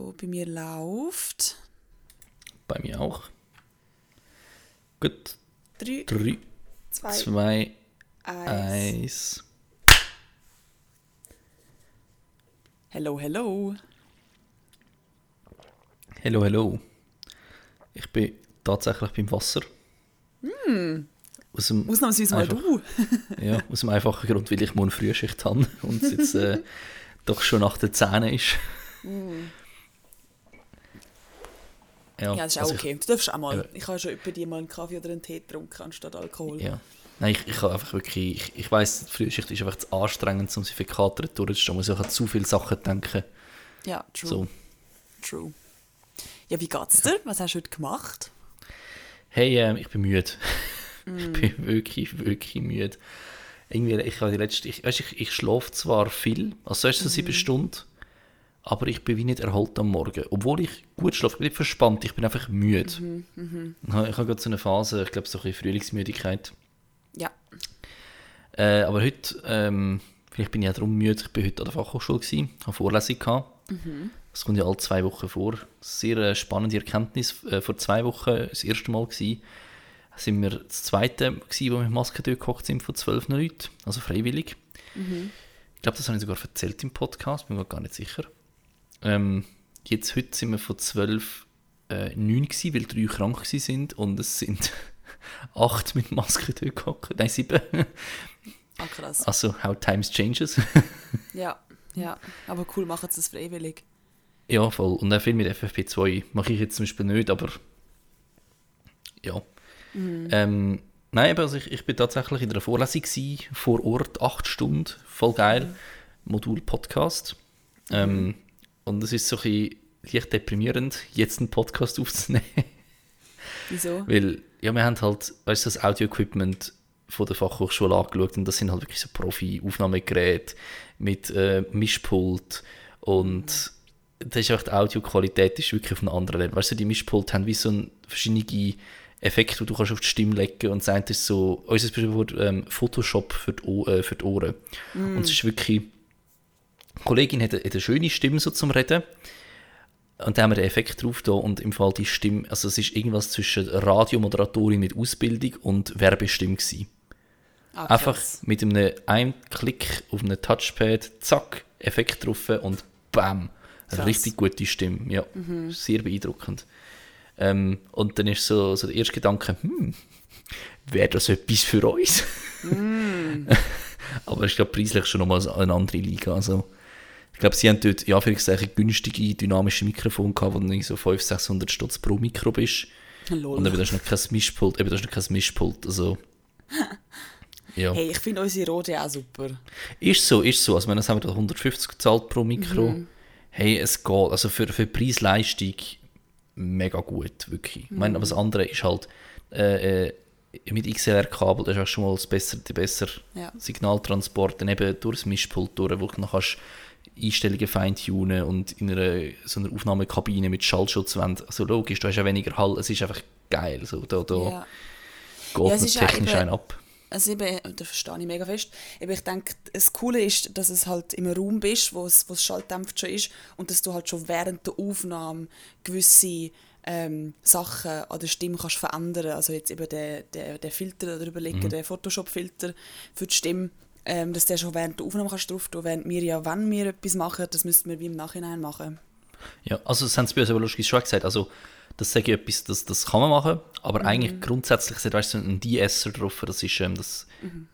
So, bei mir läuft. Bei mir auch. Gut. Drei, 3, zwei, 2, eins. 1. Hello, hello. Hallo, hallo. Ich bin tatsächlich beim Wasser. Aus, dem, Ausnahmsweise mal Einfach. du. ja, aus dem einfachen Grund, weil ich morgen Frühschicht habe und es jetzt äh, doch schon nach den Zähnen ist. Ja, das ist auch also okay. Du darfst auch mal. Ja. Ich habe schon über die mal einen Kaffee oder einen Tee getrunken anstatt Alkohol. Ich, ja. Nein, ich, ich habe einfach wirklich, ich, ich weiss, die Frühschicht ist einfach zu anstrengend, um sich für Kater durchzustehen. Man muss auch an zu viele Sachen denken. Ja, true. So. true. Ja, wie geht's dir? Was hast du heute gemacht? Hey, ähm, ich bin müde. Mm. ich bin wirklich, wirklich müde. Irgendwie, ich habe die letzte, ich, weißt, ich, ich schlafe zwar viel, also erst so Mhm. sieben Stunden, aber ich bin wie nicht erholt am Morgen. Obwohl ich gut schlafe, ich bin nicht verspannt, ich bin einfach müde. Mhm, Ich habe ich habe gerade so eine Phase, ich glaube so ein bisschen Frühlingsmüdigkeit. Ja. Äh, aber heute, ähm, vielleicht bin ich auch darum müde, ich bin heute an der Fachhochschule gewesen, habe Vorlesung gehabt. Das kommt ja alle zwei Wochen vor. Sehr äh, spannende Erkenntnis. Äh, vor zwei Wochen, das erste Mal gewesen, sind wir das zweite gewesen, wo wir mit Maske durchgehockt sind von zwölf Leuten, also freiwillig. Ich glaube, das habe ich sogar erzählt im Podcast, bin mir gar nicht sicher. Ähm, jetzt, heute sind wir von zwölf äh, neun gewesen, weil drei krank sind und es sind acht mit Maske durchgehockt. Nein, sieben. Ah, krass. Also, how times changes. Ja, ja. Aber cool, machen sie das freiwillig. ja, voll. Und auch viel mit FFP2 mache ich jetzt zum Beispiel nicht, aber ja. Ähm, nein, aber also ich, ich bin tatsächlich in einer Vorlesung gewesen, vor Ort, acht Stunden, voll geil. Modul-Podcast. Ähm, und es ist so ein bisschen leicht deprimierend, jetzt einen Podcast aufzunehmen. Wieso? Weil, ja, wir haben halt, weißt du, das Audio-Equipment von der Fachhochschule angeschaut und das sind halt wirklich so Profi-Aufnahmegeräte mit äh, Mischpult und das ist einfach die Audioqualität ist wirklich auf einem anderen Level. Weißt du, die Mischpult haben wie so ein, verschiedene Effekte, die du kannst auf die Stimme legen und das eine ist so, unser Beispiel ähm, Photoshop für die, O- äh, für die Ohren. Und es ist wirklich, die Kollegin hat eine, hat eine schöne Stimme so zum Reden und da haben wir den Effekt drauf da und im Fall die Stimme, also es ist irgendwas zwischen Radiomoderatorin mit Ausbildung und Werbestimme gewesen. Ah, Einfach mit einem, einem Klick auf einem Touchpad, zack, Effekt drauf und bam, eine richtig gute Stimme. Ja, sehr beeindruckend. Ähm, und dann ist so, so der erste Gedanke, hm, wäre das etwas für uns? Aber ich glaube, preislich schon nochmal eine andere Liga. Also, ich glaube, sie haben dort, ja, vielleicht ein günstige, dynamische Mikrofon gehabt, wo irgendwie so 500, 600 Stutz pro Mikro bist. Lol. Und eben, da ist noch kein Mischpult, eben, da ist noch kein Mischpult, also... Ja. Hey, ich finde unsere Rode auch super. Ist so, ist so. Also, wenn haben wir da 150 gezahlt pro Mikro. Hey, es geht. Also für, für Preis-Leistung mega gut, wirklich. Ich meine, aber das andere ist halt äh, äh, mit XLR-Kabel, das ist auch schon mal das besser, die besser Ja. Signaltransport, dann eben durch das Mischpult durch, wo du noch kannst Einstellungen feintunen und in einer, so einer Aufnahmekabine mit Schallschutzwand. Also logisch, du hast ja weniger Hall, es ist einfach geil. So, da da Ja. geht Ja, es technisch ein ab. Also eben, da verstehe ich mega fest. Eben, ich denke, das Coole ist, dass es halt im Raum bist, wo es, wo es schalldämpft schon ist und dass du halt schon während der Aufnahme gewisse ähm, Sachen an der Stimme kannst verändern. Also jetzt eben der, der, der Filter darüber legen, der Photoshop-Filter für die Stimme, ähm, dass der schon während der Aufnahme kannst drauf tun, während wir ja, wenn wir etwas machen, das müssten wir wie im Nachhinein machen. Ja, also das haben sie bei uns aber lustig schon gesagt. Also, das sage ich etwas, das, das kann man machen, aber eigentlich grundsätzlich sind weißt du, ein De-Esser drauf, das ist, ähm, dass,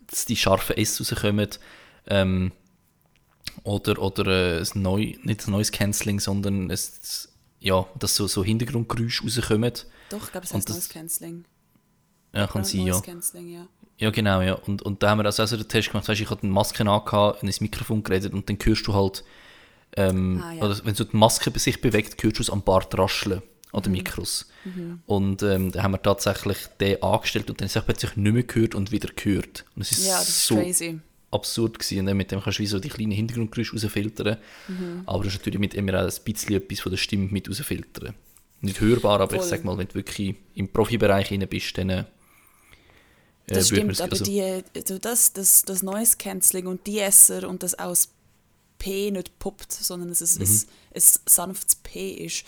dass die scharfen S rauskommen. Ähm, oder oder äh, ein neu, nicht ein neues Canceling, sondern es, ja, dass so, so Hintergrundgeräusche rauskommen. Doch, ich glaube, es heißt das- Noise Cancelling. Ja, kann sein, ja. Ja. Ja, genau, ja. Und, und da haben wir also, also den Test gemacht, weißt, ich hatte eine Maske angehabt, ins Mikrofon geredet und dann hörst du halt, ähm, Ah, ja. oder wenn so die Maske bei sich bewegt, hörst du es am Bart rascheln an Mhm. den Mikros. Und ähm, da haben wir tatsächlich den angestellt und dann ist es plötzlich nicht mehr gehört und wieder gehört. Und es ist Ja, das ist so crazy. absurd gewesen. Und dann mit dem kannst du wie so die kleinen Hintergrundgeräusche rausfiltern. Mhm. Aber du hast natürlich mit immer auch ein bisschen etwas von der Stimme mit rausfiltern. Nicht hörbar, aber ich Voll. sag mal, wenn du wirklich im Profibereich rein bist, dann äh, Das stimmt, aber also- die, also das, das, das Noise Cancelling und die Esser und das aus P nicht poppt, sondern dass es Mhm. ein, ein sanftes P ist.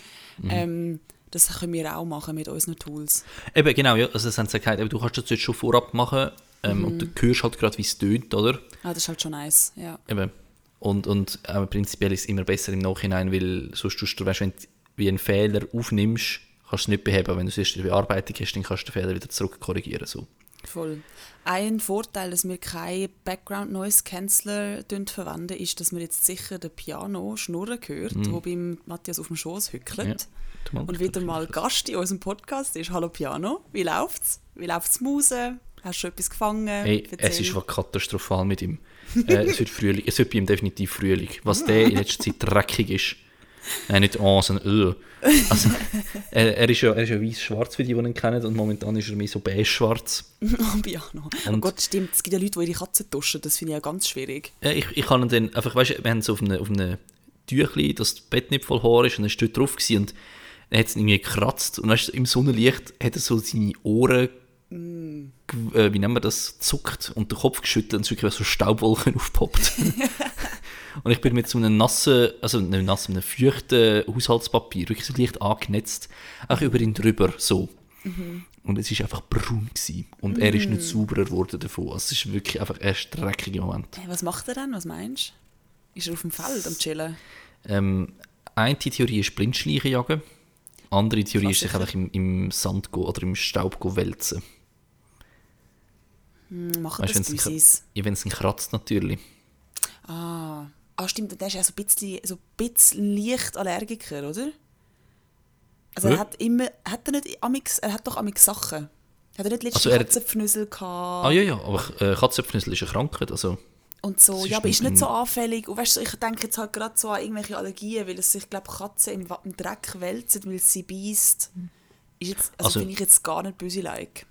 Ähm, das können wir auch machen mit unseren Tools. Eben, genau, ja. Also, das haben sie gesagt, du kannst das jetzt schon vorab machen ähm, und du hörst halt gerade, wie es tönt, oder? Ah, das ist halt schon nice, ja. Eben. Und, und aber prinzipiell ist es immer besser im Nachhinein, weil sonst tust du, weißt, wenn du wie einen Fehler aufnimmst, kannst du es nicht beheben. Wenn du es erst in der Bearbeitung hast, dann kannst du den Fehler wieder zurück korrigieren. So. Voll. Ein Vorteil, dass wir keinen Background Noise Canceller verwenden, ist, dass man jetzt sicher den Piano schnurren hört, wo beim Matthias auf dem Schoß hückelt. Mhm. Ja. Und wieder mal Gast in unserem Podcast ist. Hallo Piano, wie läuft's? Wie läuft's Muse? Hast du etwas gefangen? Hey, es ist was katastrophal mit ihm. Äh, es wird Frühling. Es wird bei ihm definitiv Frühling. Was der in letzter Zeit dreckig ist. Nein, nicht an, sondern. Also, er, er ist ja, er ist ja weiß-schwarz für die, die ihn kennen. Und momentan ist er mehr so beige-schwarz. Oh. Oh Und- Gott, stimmt. Es gibt ja Leute, die ihre Katzen tuschen. Das finde ich ja ganz schwierig. Ich, ich kann ihn dann einfach, weißt du, wir haben so auf einem auf eine Tüchli, dass das Bett nicht voll Haar ist und er ist dort drauf gewesen und er hat es irgendwie gekratzt und weißt du, im Sonnenlicht hat er so seine Ohren, gew- äh, wie nennen wir das, zuckt und den Kopf geschüttelt und es ist wirklich so Staubwolken aufpoppt. und ich bin mit so einem nassen, also nicht nassen, einem feuchten Haushaltspapier wirklich so leicht angenetzt, auch über ihn drüber, so. Und es ist einfach braun gewesen. und er ist nicht sauberer geworden davon. Also es ist wirklich einfach ein dreckiger Moment. Hey, was macht er denn? Was meinst du? Ist er auf dem Feld am Chillen? Ähm, eine Theorie ist Blindschleichen jagen. Andere Theorie ist sich einfach im, im Sand go, oder im Staub go wälzen. Hm, machen Weißt, das Büsis? ja, wenn es ihn kratzt, natürlich. Ah. Ah, stimmt. Der ist ja so ein bisschen, so ein bisschen leicht Allergiker, oder? Also er Ja. hat immer, hat er nicht amix, er hat doch amix Sachen. Hat er nicht letztens Also er- Katzenpfnüssel gehabt Ah ja, ja, aber äh, Katzenpfnüssel ist eine Krankheit. Also, und so, ja, aber ist nicht so anfällig. Und weißt du, ich denke jetzt halt gerade so an irgendwelche Allergien, weil es sich, glaube Katzen im, im Dreck wälzen, weil sie beißt. Ist jetzt, also, Also- finde ich jetzt gar nicht böse like.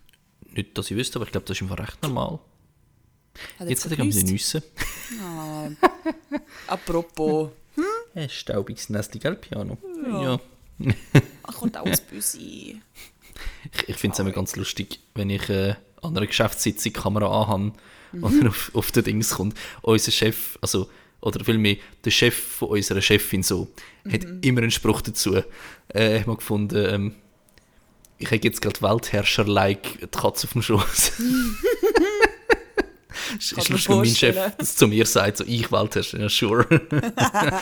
nicht, dass ich wüsste, aber ich glaube, das ist einfach recht normal. Hat Jetzt hat er vergrüßt? gerade Nüsse. Ah. Apropos, Ein staubiges Nestli, gell, Piano? Ja. ach, kommt auch aus Büsi. Ich, ich finde es immer ganz lustig, wenn ich äh, an einer Geschäftssitzung die Kamera anhabe und er auf, auf den Dings kommt. Unser Chef, also, oder vielmehr der Chef von unserer Chefin so, hat immer einen Spruch dazu. Äh, ich habe gefunden, ähm, ich habe jetzt gerade Weltherrscher-like die Katze auf dem Schoß. ist lustig, wenn mein Chef das zu mir sagt, so ich Weltherrscher, ja sure.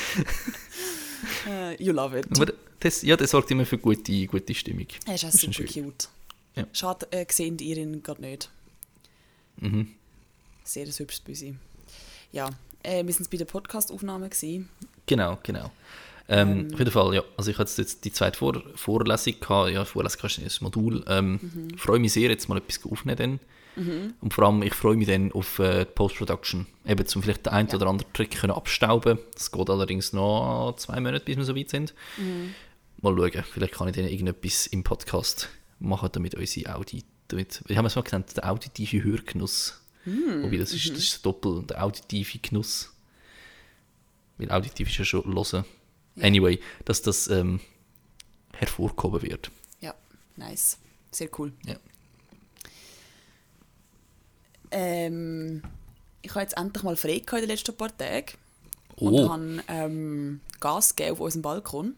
Äh, you love it. Aber das, ja, das sorgt immer für gute, gute Stimmung. Er ist auch super schön. cute. Ja. Schade, äh, sehen ihr ihn gerade nicht. Mhm. Sehr ein hübsches Büsi. Ja, äh, wir sind bei der Podcast-Aufnahme. Genau, genau. Ähm, Auf jeden Fall, ja. Also ich hatte jetzt die zweite Vor Vorlesung gehabt. Ja, Vorlesung ist ein Modul. Ähm, Mhm. freue mich sehr, jetzt mal etwas aufnehmen dann. Und vor allem, ich freue mich dann auf äh, die Post-Production. Eben, zum vielleicht den einen oder anderen Trick können abstauben. Das geht allerdings noch zwei Monate, bis wir so weit sind. Mhm. Mal schauen, vielleicht kann ich dann irgendetwas im Podcast machen, damit unsere Audi, damit, wie haben wir es mal genannt, der auditive Hörgenuss. Mhm. Wobei, das ist, das ist doppel, der auditive Genuss. Weil auditiv ist ja schon hören. Anyway, dass das ähm, hervorgehoben wird. Ja, nice. Sehr cool. Ja. Ähm, ich habe jetzt endlich mal frei in den letzten paar Tagen. Oh. Und habe ähm, Gas gegeben auf unserem Balkon.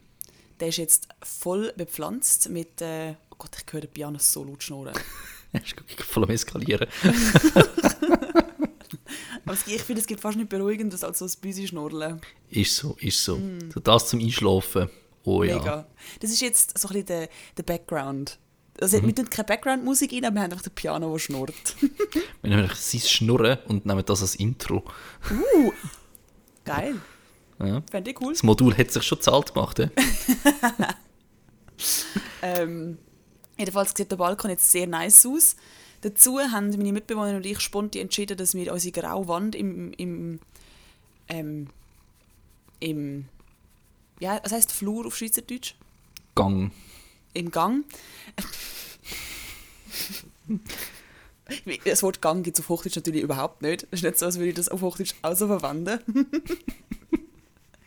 Der ist jetzt voll bepflanzt mit... Äh, oh Gott, ich höre den Piano so laut schnurren. Er ist voll am Eskalieren. Aber ich finde, es gibt fast nicht beruhigendes als so ein Büsi schnurren. Ist so, ist so. so. Das zum Einschlafen. Oh ja. Mm. Mega. Das ist jetzt so ein bisschen der, der Background. Also, Wir tun keine Background-Musik rein, aber wir haben einfach den Piano, der schnurrt. Wir nehmen sein Schnurren und nehmen das als Intro. Uh, geil. Ja. Fände ich cool. Das Modul hat sich schon zahlt gemacht. Ja? Ähm, jedenfalls sieht der Balkon jetzt sehr nice aus. Dazu haben meine Mitbewohner und ich spontan entschieden, dass wir unsere graue Wand im, im, ähm, im ja, was heißt Flur auf Schweizerdeutsch? Gang. Im Gang. Das Wort Gang gibt es auf Hochdeutsch natürlich überhaupt nicht. Es ist nicht so, als würde ich das auf Hochdeutsch auch so verwenden.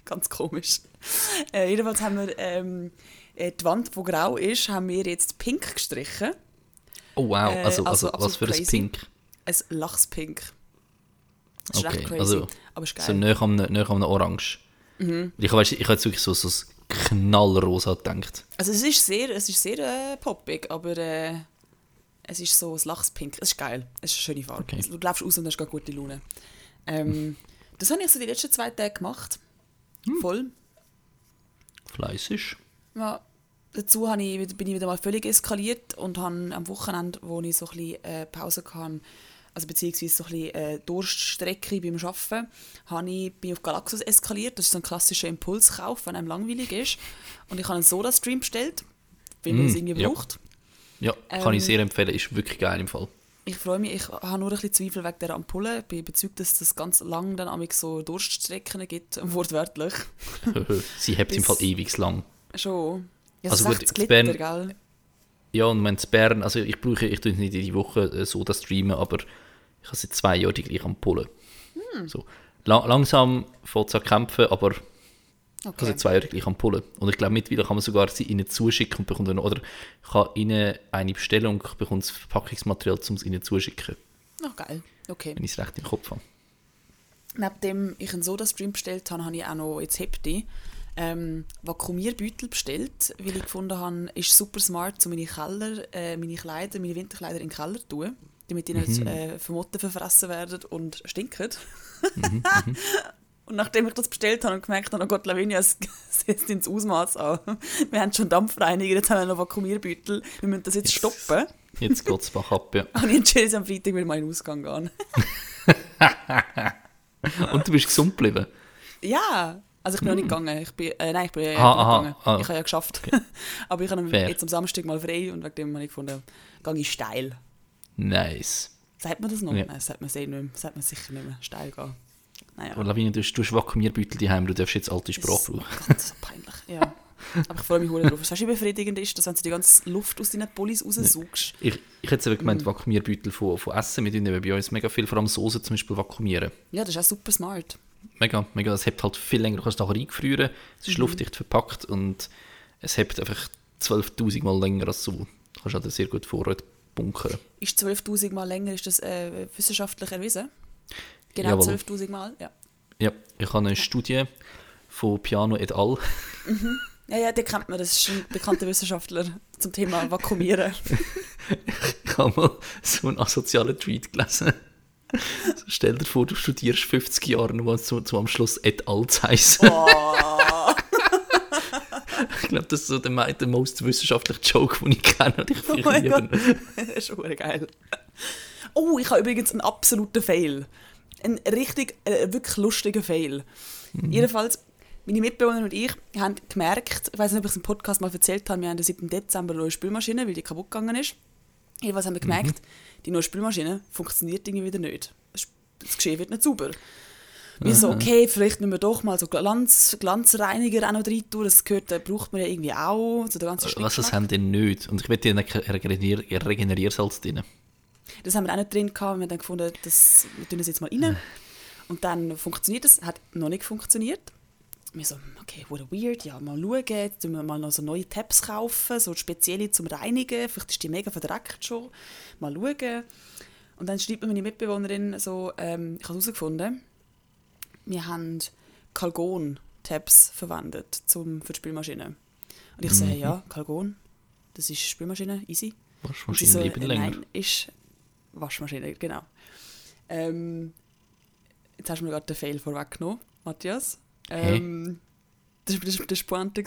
Ganz komisch. Äh, jedenfalls haben wir ähm, äh, die Wand, die grau ist, haben wir jetzt pink gestrichen. Oh wow, Äh, also, also also, was für ein crazy. Pink. Ein Lachspink. Das ist Okay, echt crazy. also- Aber ist geil. So näher am, näher am Orange. Mhm. Ich, weiss, ich habe jetzt wirklich so, so das knallrosa gedacht. Also es ist sehr, es ist sehr äh, poppig, aber äh, es ist so ein Lachspink. Es ist geil. Es ist eine schöne Farbe. Okay. Also, du läufst aus und hast gute Laune. Ähm, das habe ich so die letzten zwei Tage gemacht. Hm. Voll. Fleißig. Ja, dazu ich, bin ich wieder mal völlig eskaliert und habe am Wochenende, wo ich so ein bisschen äh, Pause hatte, also beziehungsweise so ein bisschen äh, Durststrecke beim Arbeiten, habe ich, bin ich auf Galaxus eskaliert. Das ist so ein klassischer Impulskauf, wenn einem langweilig ist. Und ich habe einen Soda-Stream bestellt, weil man Mm, es irgendwie ja. braucht. Ja, kann ich Ähm, sehr empfehlen. Ist wirklich geil im Fall. Ich freue mich, ich habe nur ein bisschen Zweifel wegen der Ampulle. Ich bin überzeugt, dass das ganz lang dann so Durststrecken gibt, wortwörtlich. Sie hebt im Fall ewig lang. Schon. Ja, Also so gut, 60 in Liter, Bern- gell? Ja, und wenn es Bern, also ich brauche, ich tue nicht jede Woche äh, so das streamen, aber ich habe seit zwei Jahren die gleiche Ampulle. Hm. So. La langsam fängt es an kämpfen, aber ich habe Okay. seit zwei Jahren die gleiche Ampulle. Und ich glaube, mittlerweile kann man sogar sie ihnen zuschicken und bekommt dann, oder ich kann ihnen eine Bestellung, bekommt das Verpackungsmaterial, um es ihnen zuschicken, Ach, geil. Okay. wenn ich es recht im Kopf habe. Nachdem ich einen Soda-Stream bestellt habe, habe ich auch noch jetzt Hepti ähm, Vakuumierbeutel bestellt, weil ich gefunden habe, ist super smart, um meine Keller, äh, meine Kleider, meine Winterkleider in den Keller zu tun, damit die nicht äh, von Motten verfressen werden und stinken. und nachdem ich das bestellt habe und gemerkt habe, oh Gott, Lavinia, es setzt ins Ausmaß an. Wir haben schon Dampfreiniger, jetzt haben wir noch Vakuumierbeutel, wir müssen das jetzt stoppen. Jetzt geht es bach ab, ja. Habe ich entschieden, am Freitag wieder mal in den Ausgang gehen. Und du bist gesund geblieben. Ja, also ich bin noch nicht gegangen. Ich bin, äh, nein, ich bin, bin nicht aha, gegangen. ah. Ich habe ja geschafft. Aber ich habe jetzt am Samstag mal frei und wegen dem habe ich gefunden, gehe ich steil. Nice. Sagt man das noch? Ja. Nein, das sagt man, eh nicht mehr. Das sagt man sicher nicht mehr. Steil gehen. Naja, Aber Lavinia, du hast, du hast Vakuumierbeutel daheim, du darfst jetzt alte Sprache brauchen. Gott, so peinlich. Ja. Aber ich freue mich drauf. Was weißt du, wie befriedigend ist, dass wenn du die ganze Luft aus deinen Pullis raussaugst. Ich, ich hätte eben Mhm. gemeint, Vakuumierbeutel von, von Essen. Wir tun eben bei uns mega viel, vor allem Soße zum Beispiel, vakuumieren. Ja, das ist auch super smart. Mega, mega. Es hebt halt viel länger, du kannst es nachher eingefrieren. Es Mhm. ist luftdicht verpackt und es hebt einfach 12'000 Mal länger als so. Du kannst halt sehr gut Vorrat bunkern. Ist 12'000 Mal länger, ist das äh, wissenschaftlich erwiesen? Genau, Jawohl. 12'000 Mal, ja. Ja, ich habe eine Studie von Piano et al. Ja, ja, den kennt man, das ist ein bekannter Wissenschaftler zum Thema Vakuumieren. Ich habe mal so einen asozialen Tweet gelesen. So, stell dir vor, du studierst 50 Jahre nur zu, zu am Schluss et al zu heissen. Oh. Ich glaube, das ist so der, der most wissenschaftliche Joke, den ich kenne. Und ich Oh mein liebe Gott, das ist schon geil. Oh, ich habe übrigens einen absoluten Fail. Ein richtig, äh, wirklich lustiger Fail. Jedenfalls, meine Mitbewohner und ich haben gemerkt, ich weiß nicht, ob ich es im Podcast mal erzählt habe, wir haben seit dem Dezember eine neue Spülmaschine, weil die kaputt gegangen ist. Jedenfalls haben wir gemerkt, die neue Spülmaschine funktioniert irgendwie wieder nicht. Das- Das Geschehen wird nicht sauber. Wir so, okay, vielleicht müssen wir doch mal so Glanz, Glanzreiniger auch noch rein tun. Das gehört, äh, braucht man ja irgendwie auch. So der ganze Was, das haben die nicht. Und ich wette, die Regenerier Regeneriersalz drin. Das haben wir auch nicht drin gehabt. Wir haben dann gefunden, das, wir tun das jetzt mal rein. Und dann funktioniert es, hat noch nicht funktioniert. Wir so, okay, wurde weird, ja, mal schauen, jetzt tun wir mal noch so neue Tabs kaufen, so spezielle zum Reinigen, vielleicht ist die mega verdreckt schon, mal schauen. Und dann schreibt mir meine Mitbewohnerin so, ähm, ich habe herausgefunden, wir haben Kalgon-Tabs verwendet zum, für die Spülmaschine. Und ich so, hey, ja, Kalgon, das ist Spülmaschine, easy. Waschmaschine so, leben äh, länger. Nein, ist Waschmaschine, genau. Ähm, jetzt hast du mir gerade den Fail vorweggenommen, Matthias. Ähm, das war das, war- das Pointe,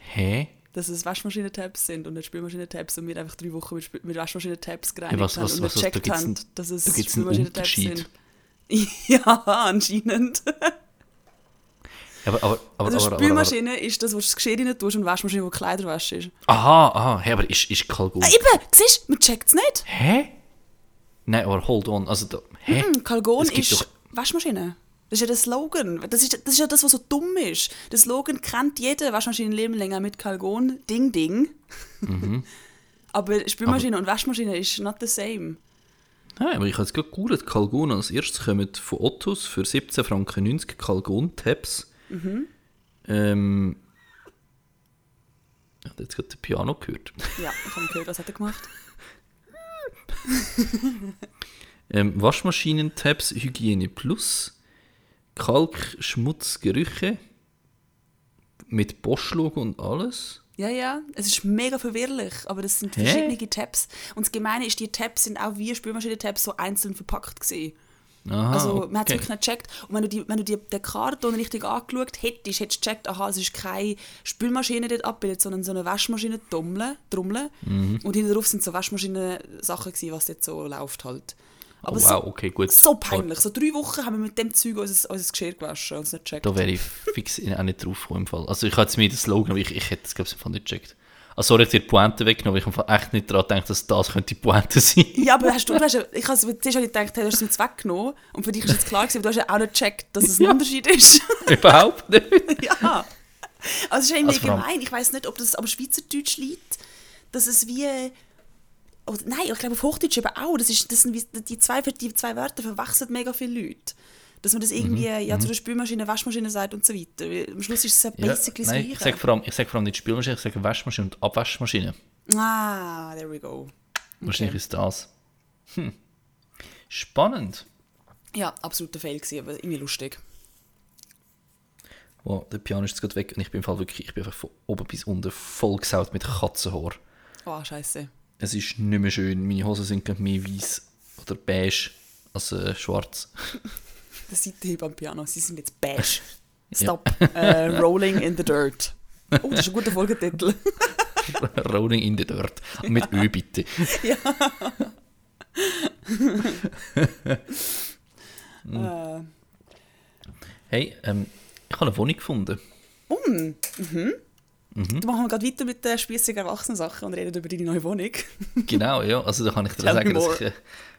Hä? dass es Waschmaschinen-Tabs sind und nicht Spülmaschinen-Tabs und wir einfach drei Wochen mit, Spül- mit Waschmaschinen-Tabs gereinigt Ja, was- haben und was- da gecheckt haben, dass es da Spülmaschinen-Tabs sind. Ja, anscheinend. Aber, aber, aber, Also aber, aber, aber, Spülmaschine ist das, was du das Geschirr rein tust und Waschmaschine, wo Kleider waschst. ist. aha, aha, hä, aber ist, ist Kalgon. Ah, eben, siehst du, man checkt es nicht. Hä? Nein, aber hold on. Also, da, hä? Hm, Kalgon ist doch- Waschmaschine. Das ist ja der Slogan. Das ist, das ist ja das, was so dumm ist. Der Slogan kennt jeder Waschmaschinenleben länger mit Kalgon. Ding, ding. Mhm. Aber Spülmaschine und Waschmaschine ist not the same. Nein, aber ich habe jetzt gerade gegoogelt. Kalgon als erstes kommen von Ottos für 17 Franken 90 Kalgon-Tabs. Mhm. Ähm. Ich habe jetzt gerade den Piano gehört. Ja, ich habe gehört, was hat er gemacht? Ähm, Waschmaschinen-Tabs Hygiene Plus. Kalkschmutzgerüche mit Bosch-Logo und alles. Ja, ja, es ist mega verwirrlich, aber das sind Hä? verschiedene Tabs. Und das Gemeine ist, die Tabs sind auch wie Spülmaschinen-Tabs so einzeln verpackt gewesen. Aha, Also man hat es okay. wirklich nicht gecheckt. Und wenn du, die, wenn du die, den Karton richtig angeschaut hättest, hättest du gecheckt, aha, es ist keine Spülmaschine dort abgebildet, sondern so eine Waschmaschine-Trommel. Trommel. Mhm. Und hinten drauf sind so Waschmaschinen-Sachen gewesen, was dort so läuft halt. Oh, Aber wow, okay, gut. so, peinlich. So drei Wochen haben wir mit dem Zeug unser, unser Geschirr gewaschen und es nicht gecheckt. Da wäre ich fix auch nicht drauf im Fall. Also ich hatte jetzt mir den Slogan, aber ich, ich hätte es glaube ich im Fall nicht gecheckt. Also sorry, ich habe die Pointe weggenommen, aber ich habe im echt nicht daran gedacht, dass das könnte die Pointe sein. Ja, aber hast du, du hast, ich habe zuerst habe ich gedacht, hey, du hast es jetzt weggenommen und für dich ist jetzt klar gewesen, aber du hast ja auch nicht gecheckt, dass es ein Ja. Unterschied ist. Überhaupt nicht. ja. Also es ist irgendwie Also gemein. Ich weiß nicht, ob das am Schweizerdeutsch liegt, dass es wie... Oder, nein, ich glaube auf Hochdeutsch eben auch. Das ist, das sind die, zwei, die zwei Wörter verwechseln mega viele Leute. Dass man das irgendwie Mhm, ja, zu der Spülmaschine, Waschmaschine sagt und so weiter. Weil Am Schluss ist es ja Ja, basically das nein, ich Gleiche. sage vor, allem- ich sag vor allem nicht Spülmaschine, ich sage Waschmaschine und Abwaschmaschine. Ah, there we go. Wahrscheinlich ist das. Hm. Spannend. Ja, absoluter Fail gewesen, aber irgendwie lustig. Wow, der Piano ist jetzt gerade weg und ich bin im Fall wirklich, ich bin einfach von oben bis unten vollgesaut mit Katzenhaar. Oh, scheiße. Es ist nicht mehr schön. Meine Hosen sind gerade mehr weiß oder beige als äh, schwarz. Der Seitenhieb am Piano, sie sind jetzt beige. Stop. Äh, rolling in the dirt. Oh, das ist ein guter Folgetitel. Rolling in the Dirt. Mit Ö bitte. äh, Hey, ähm, ich habe eine Wohnung gefunden. um, mhm. Dann machen wir gerade weiter mit den spießigen Erwachsenen-Sachen und reden über deine neue Wohnung. Genau, ja. Also da kann ich dir Tell sagen, dass ich, äh,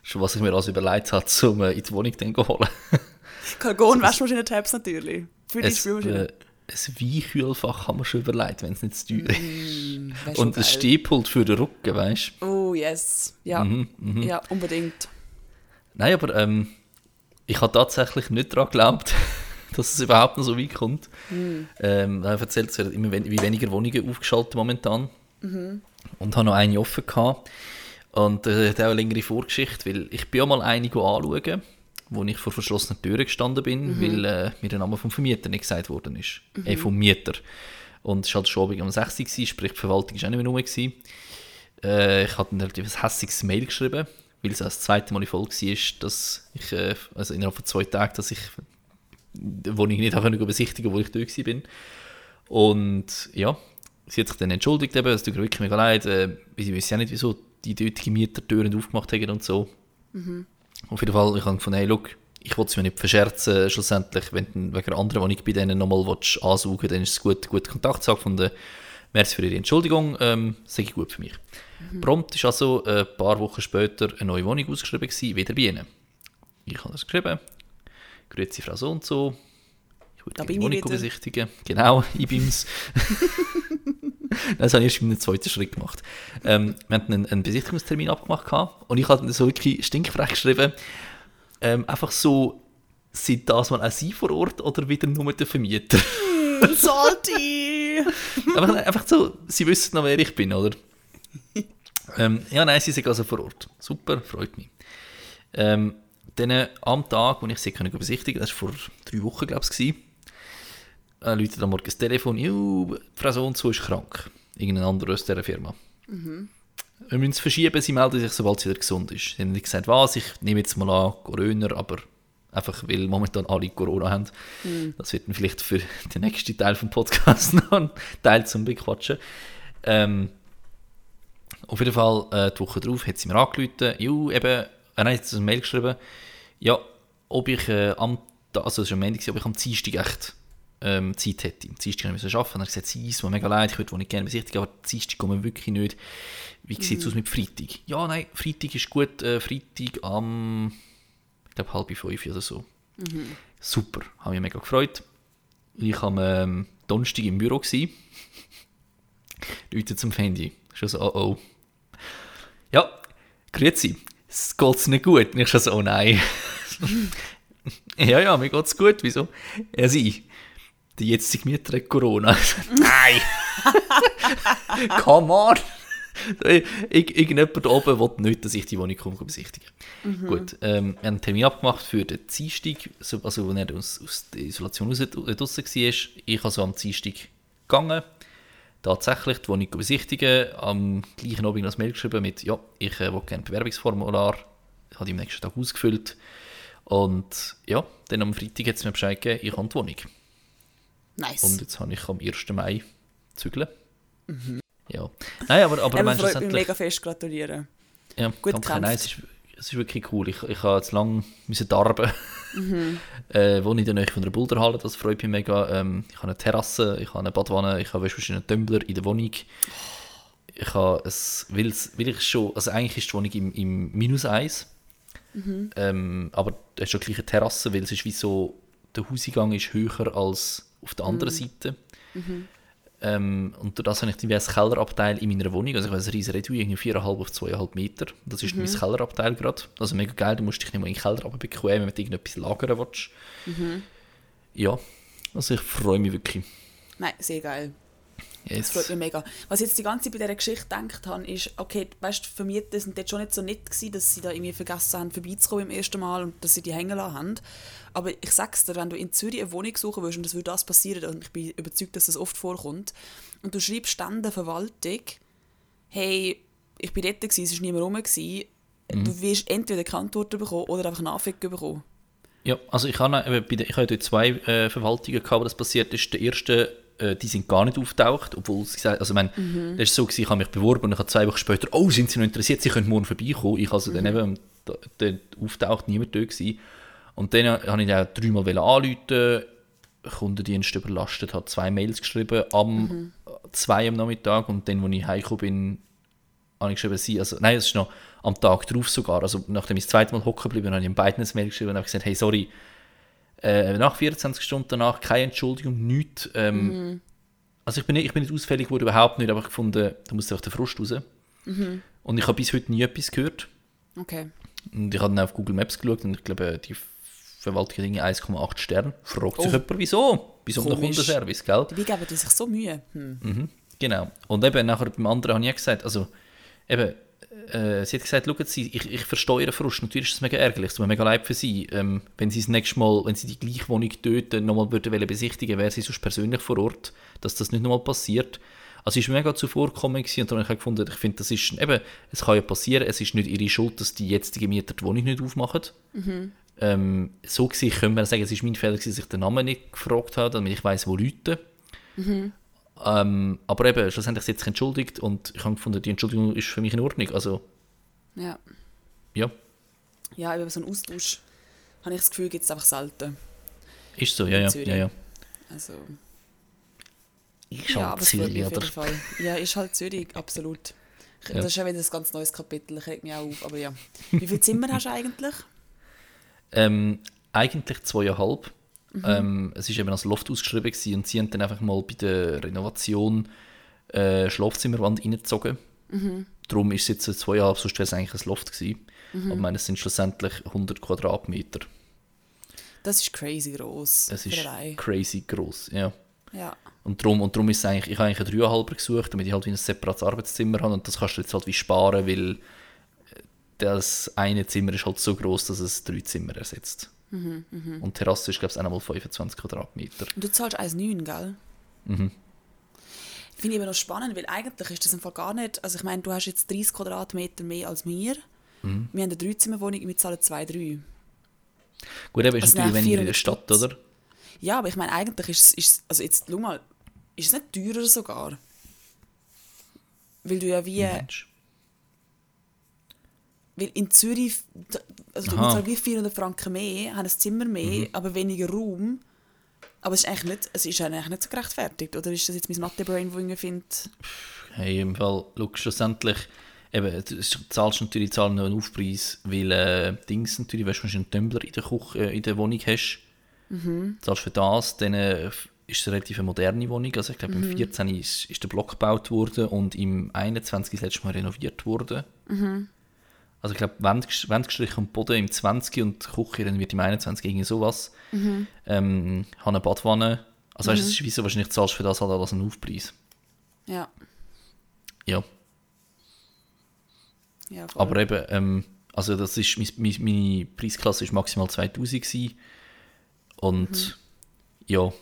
schon was ich mir also überlegt habe, um äh, in die Wohnung dann zu holen. Kalgon, Waschmaschine-Tabs natürlich. Für die Es, Spülmaschine. äh, ein Weinkühlfach haben wir schon überlegt, wenn es nicht zu teuer ist. Mm, Und ein. Stehpult für den Rücken, weißt du? Oh, yes. Ja, Mhm, ja unbedingt. Nein, aber ähm, ich habe tatsächlich nicht daran geglaubt, dass es überhaupt noch so weit kommt. Ähm, er erzählt, es werden immer weniger Wohnungen aufgeschaltet momentan. Und habe noch eine offen gehabt. Und äh, hat auch eine längere Vorgeschichte, weil ich bin auch mal eine anschauen, wo ich vor verschlossenen Türen gestanden bin, weil äh, mir der Name vom Vermieter nicht gesagt worden ist. Äh, vom Mieter. Und es war halt schon um 6 Uhr, sprich die Verwaltung war auch nicht mehr rum. Gewesen. Äh, ich hatte dann relativ ein hässiges Mail geschrieben, weil es auch das zweite Mal in Folge war, dass ich, äh, also innerhalb von zwei Tagen, dass ich die Wohnung nicht auch besichtigen wo ich da war. Und ja, sie hat sich dann entschuldigt, eben, es tut mir wirklich mega leid, äh, sie wissen ja nicht, wieso die dortigen Mieter die Türen aufgemacht haben und so. Auf jeden Fall, ich habe gefunden, hey, look, ich will es mir nicht verscherzen, schlussendlich, wenn du wegen einer anderen Wohnung bei denen nochmal ansaugen dann ist es gut, gut Kontakt zu haben. Gefunden, merci für Ihre Entschuldigung, ähm, sei gut für mich. Prompt ist also äh, ein paar Wochen später eine neue Wohnung ausgeschrieben gewesen, wieder bei Ihnen. Ich habe das geschrieben, grüezi Frau so und so, ich würde Da die Wohnung besichtigen. Genau, ich bin's. Das habe ich erst in einem zweiten Schritt gemacht. Ähm, wir hatten einen, einen Besichtigungstermin abgemacht gehabt, und ich dann so wirklich stinkfrech geschrieben, ähm, einfach so, sind das mal auch Sie vor Ort oder wieder nur der Vermieter? Salty! einfach, einfach so, Sie wissen noch, wer ich bin, oder? ähm, ja, nein, Sie sind also vor Ort. Super, freut mich. Ähm, dann am Tag, wo ich sie können besichtigen das war vor drei Wochen, glaube ich, äh, läutet am Morgen das Telefon, «Juh, Frau so und so ist krank.» Irgendein anderer aus dieser Firma. Wir müssen es verschieben, sie melden sich, sobald sie wieder gesund ist. Sie haben nicht gesagt, was, ich nehme jetzt mal an, Corona, aber einfach, weil momentan alle Corona haben. Das wird dann vielleicht für den nächsten Teil vom Podcast noch ein Teil zum Bequatschen. Ähm, auf jeden Fall, äh, die Woche drauf hat sie mir angerufen, «Ju, eben, äh, sie hat eine Mail geschrieben, ja, ob ich äh, am, also es war am Ende, ob ich am Dienstag echt ähm, Zeit hätte. Am Dienstag kann ich arbeiten. Und er hat gesagt, sie ist mir mega leid, ich würde nicht gerne besichtigen, aber Dienstag kommen wir wirklich nicht. Wie sieht es aus mit Freitag? Ja, nein, Freitag ist gut. Äh, Freitag am, ich glaube, halb fünf oder so. Super, habe mich mega gefreut. Ich war am ähm, Donnerstag im Büro. Leute zum Handy. Schon so, oh oh. Ja, grüezi. Es geht's nicht gut. Und ich so, oh nein. ja, ja, mir geht's gut. Wieso? Ja, sie. Der jetzige Mieter hat Corona. Nein! Come on! Irgendjemand da oben will nicht, dass ich die Wohnung komme besichtigen. Mhm. Gut, ähm, wir haben einen Termin abgemacht für den Dienstag, also als er aus, aus der Isolation raus, draussen war. Ich also am Dienstag gegangen, tatsächlich die Wohnung besichtigen, am gleichen Abend noch ein Mail geschrieben mit, ja, ich äh, will gerne ein Bewerbungsformular, ich habe am nächsten Tag ausgefüllt und ja, dann am Freitag hat es mir Bescheid gegeben, ich habe die Wohnung. Nice. Und jetzt habe ich am 1. Mai zügeln. Mhm. Ja. Nein, aber, aber meinst du mega fest gratulieren. Ja, Gut danke. Nein, es ist, es ist wirklich cool. Ich, ich habe jetzt lange müssen darben. Mhm. äh, wohne in der Nähe von der Boulderhalle, das freut mich mega. Ähm, ich habe eine Terrasse, ich habe eine Badwanne, ich habe einen Tumbler in der Wohnung. Ich habe es, weil, weil ich schon, also eigentlich ist die Wohnung im, im Minus 1. Mhm. Ähm, aber es ist schon gleich eine Terrasse, weil es ist wie so, der Hauseingang ist höher als auf der anderen mhm. Seite. Mhm. Ähm, und durch das habe ich ein Kellerabteil in meiner Wohnung. Also ich habe ein riesen Redui, irgendwie 4,5 auf 2,5 Meter. Das ist mhm. mein Kellerabteil gerade. Also mega geil, du musst dich nicht mal in den Keller bequemen, wenn du irgendetwas lagern willst. Mhm. Ja, also ich freue mich wirklich. Nein, sehr geil. Yes. Das freut mich mega. Was ich jetzt die ganze Zeit bei dieser Geschichte gedacht habe, ist, okay, weißt du, Vermieter sind dort schon nicht so nett gewesen, dass sie da irgendwie vergessen haben, vorbeizukommen im ersten Mal und dass sie die hängen lassen haben. Aber ich sag's dir, wenn du in Zürich eine Wohnung suchen willst und das würde das passieren, und ich bin überzeugt, dass das oft vorkommt, und du schreibst dann der Verwaltung, hey, ich bin dort gewesen, es war niemand rum, gewesen, mhm. du wirst entweder keine Antwort bekommen oder einfach eine Anfick bekommen. Ja, also ich habe, ich habe dort zwei äh, Verwaltungen gehabt, wo das passiert ist. Der erste äh, die sind gar nicht auftaucht, obwohl sie gesagt also ich meine, mhm. das ist so gewesen, ich habe mich beworben und ich habe zwei Wochen später, oh, sind sie noch interessiert, sie können morgen vorbeikommen. Ich also mhm. dann eben, da, da auftaucht niemand da gewesen. Und dann habe ich auch dreimal anrufen, Kundendienst überlastet, hat zwei Mails geschrieben, am mhm. zwei am Nachmittag und dann, als ich heimgekommen bin, habe ich geschrieben, sie, also nein, es ist noch am Tag drauf sogar, also nachdem ich das zweite Mal hocken geblieben habe ich in beiden ein Mail geschrieben und habe gesagt, hey, sorry, äh, nach 24 Stunden danach keine Entschuldigung, nichts. Ähm, mhm. Also ich bin, nicht, ich bin nicht ausfällig geworden, überhaupt nicht, aber ich gefunden, da muss einfach der Frust raus. Mhm. Und ich habe bis heute nie etwas gehört. Okay. Und ich habe dann auf Google Maps geschaut und ich glaube, die Verwaltung Dinge 1,8 Sterne. Fragt sich oh. jemand, wieso? Wieso der Kundenservice, gell? Wie geben die sich so Mühe? Hm. Mhm, genau. Und eben nachher beim anderen habe ich gesagt, also eben, äh, sie hat gesagt, schauen Sie, ich, ich verstehe Ihren Frust, natürlich ist es mega ärgerlich, es tut mir mega leid für Sie. Ähm, wenn Sie das nächste Mal, wenn Sie die gleiche Wohnung töten, nochmal würden besichtigen, wäre Sie sonst persönlich vor Ort, dass das nicht nochmal passiert. Also es war mega zuvorkommend und dann habe ich gefunden, ich finde, das ist, eben, es kann ja passieren, es ist nicht ihre Schuld, dass die jetzigen Mieter die Wohnung nicht aufmachen. Mhm. Ähm, so gesehen können wir sagen, es ist mein Fehler, dass ich den Namen nicht gefragt habe, damit ich weiß, wo Leute. Mhm. Ähm, aber eben, schlussendlich hat sich entschuldigt und ich habe gefunden, die Entschuldigung ist für mich in Ordnung. Also, ja. Ja. Ja, über so einen Austausch habe ich das Gefühl, gibt es einfach selten. Ist so, ja, ja, ja, ja. Also. Ist ja, halt Zürich, oder? Fall. Ja, ist halt Zürich, absolut. Ja. Das ist ja wieder ein ganz neues Kapitel, ich reg mich auch auf, aber ja. Wie viele Zimmer hast du eigentlich? Ähm, eigentlich zweieinhalb. Mhm. Ähm, es war eben als Loft ausgeschrieben gewesen, und sie haben dann einfach mal bei der Renovation äh, Schlafzimmerwand reingezogen. Mhm. Darum ist es jetzt so zweieinhalb, sonst wäre es eigentlich ein Loft gewesen. Mhm. Aber ich meine, es sind schlussendlich 100 Quadratmeter. Das ist crazy groß. Es ist crazy groß, ja. Ja. Und darum, und darum ist es eigentlich, ich habe eigentlich einen Dreieinhalber gesucht, damit ich halt wie ein separates Arbeitszimmer habe und das kannst du jetzt halt wie sparen, weil das eine Zimmer ist halt so groß, dass es drei Zimmer ersetzt. Mhm, mh. Und die Terrasse ist, glaube ich, auch nochmal 25 Quadratmeter. Und du zahlst 1,9, gell? Mhm. Finde ich aber noch spannend, weil eigentlich ist das einfach gar nicht, also ich meine, du hast jetzt 30 Quadratmeter mehr als wir. Mhm. Wir haben eine Dreizimmerwohnung, wir zahlen 2,3. Gut, aber ist also natürlich weniger in der Stadt, oder? Ja, aber ich meine, eigentlich ist es, also jetzt, schau mal, ist es nicht teurer sogar? Weil du ja wie... Mensch. Weil in Zürich, also Aha. du zahlst wie 400 Franken mehr, haben ein Zimmer mehr, mhm. aber weniger Raum. Aber es ist eigentlich nicht, es ist eigentlich nicht so gerechtfertigt. Oder ist das jetzt mein Mathe-Brain, das ich finde? Hey, im Fall, schau, schlussendlich, eben, du zahlst natürlich zahlen noch einen Aufpreis, weil äh, Dings natürlich, weißt du, wenn du einen Tumbler in der, Küche, äh, in der Wohnung hast, mhm. zahlst für das, dann äh, ist es eine relativ moderne Wohnung. Also ich glaube, mhm. im 14 ist, ist der Block gebaut worden und im 21 ist das letzte Mal renoviert worden. Mhm. Also ich glaube, Wand, gestrichen und Boden im 20 und Küche wird im 21 irgendwie sowas. Mhm. Ähm, habe eine Badwanne. Also mhm. weißt du, es ist wieso wahrscheinlich zahlst für das halt alles einen Aufpreis. Ja. Ja. Ja, voll. Aber eben, ähm, also das ist, mein, mein, meine Preisklasse ist maximal 2000 gewesen. Und Mhm. ja,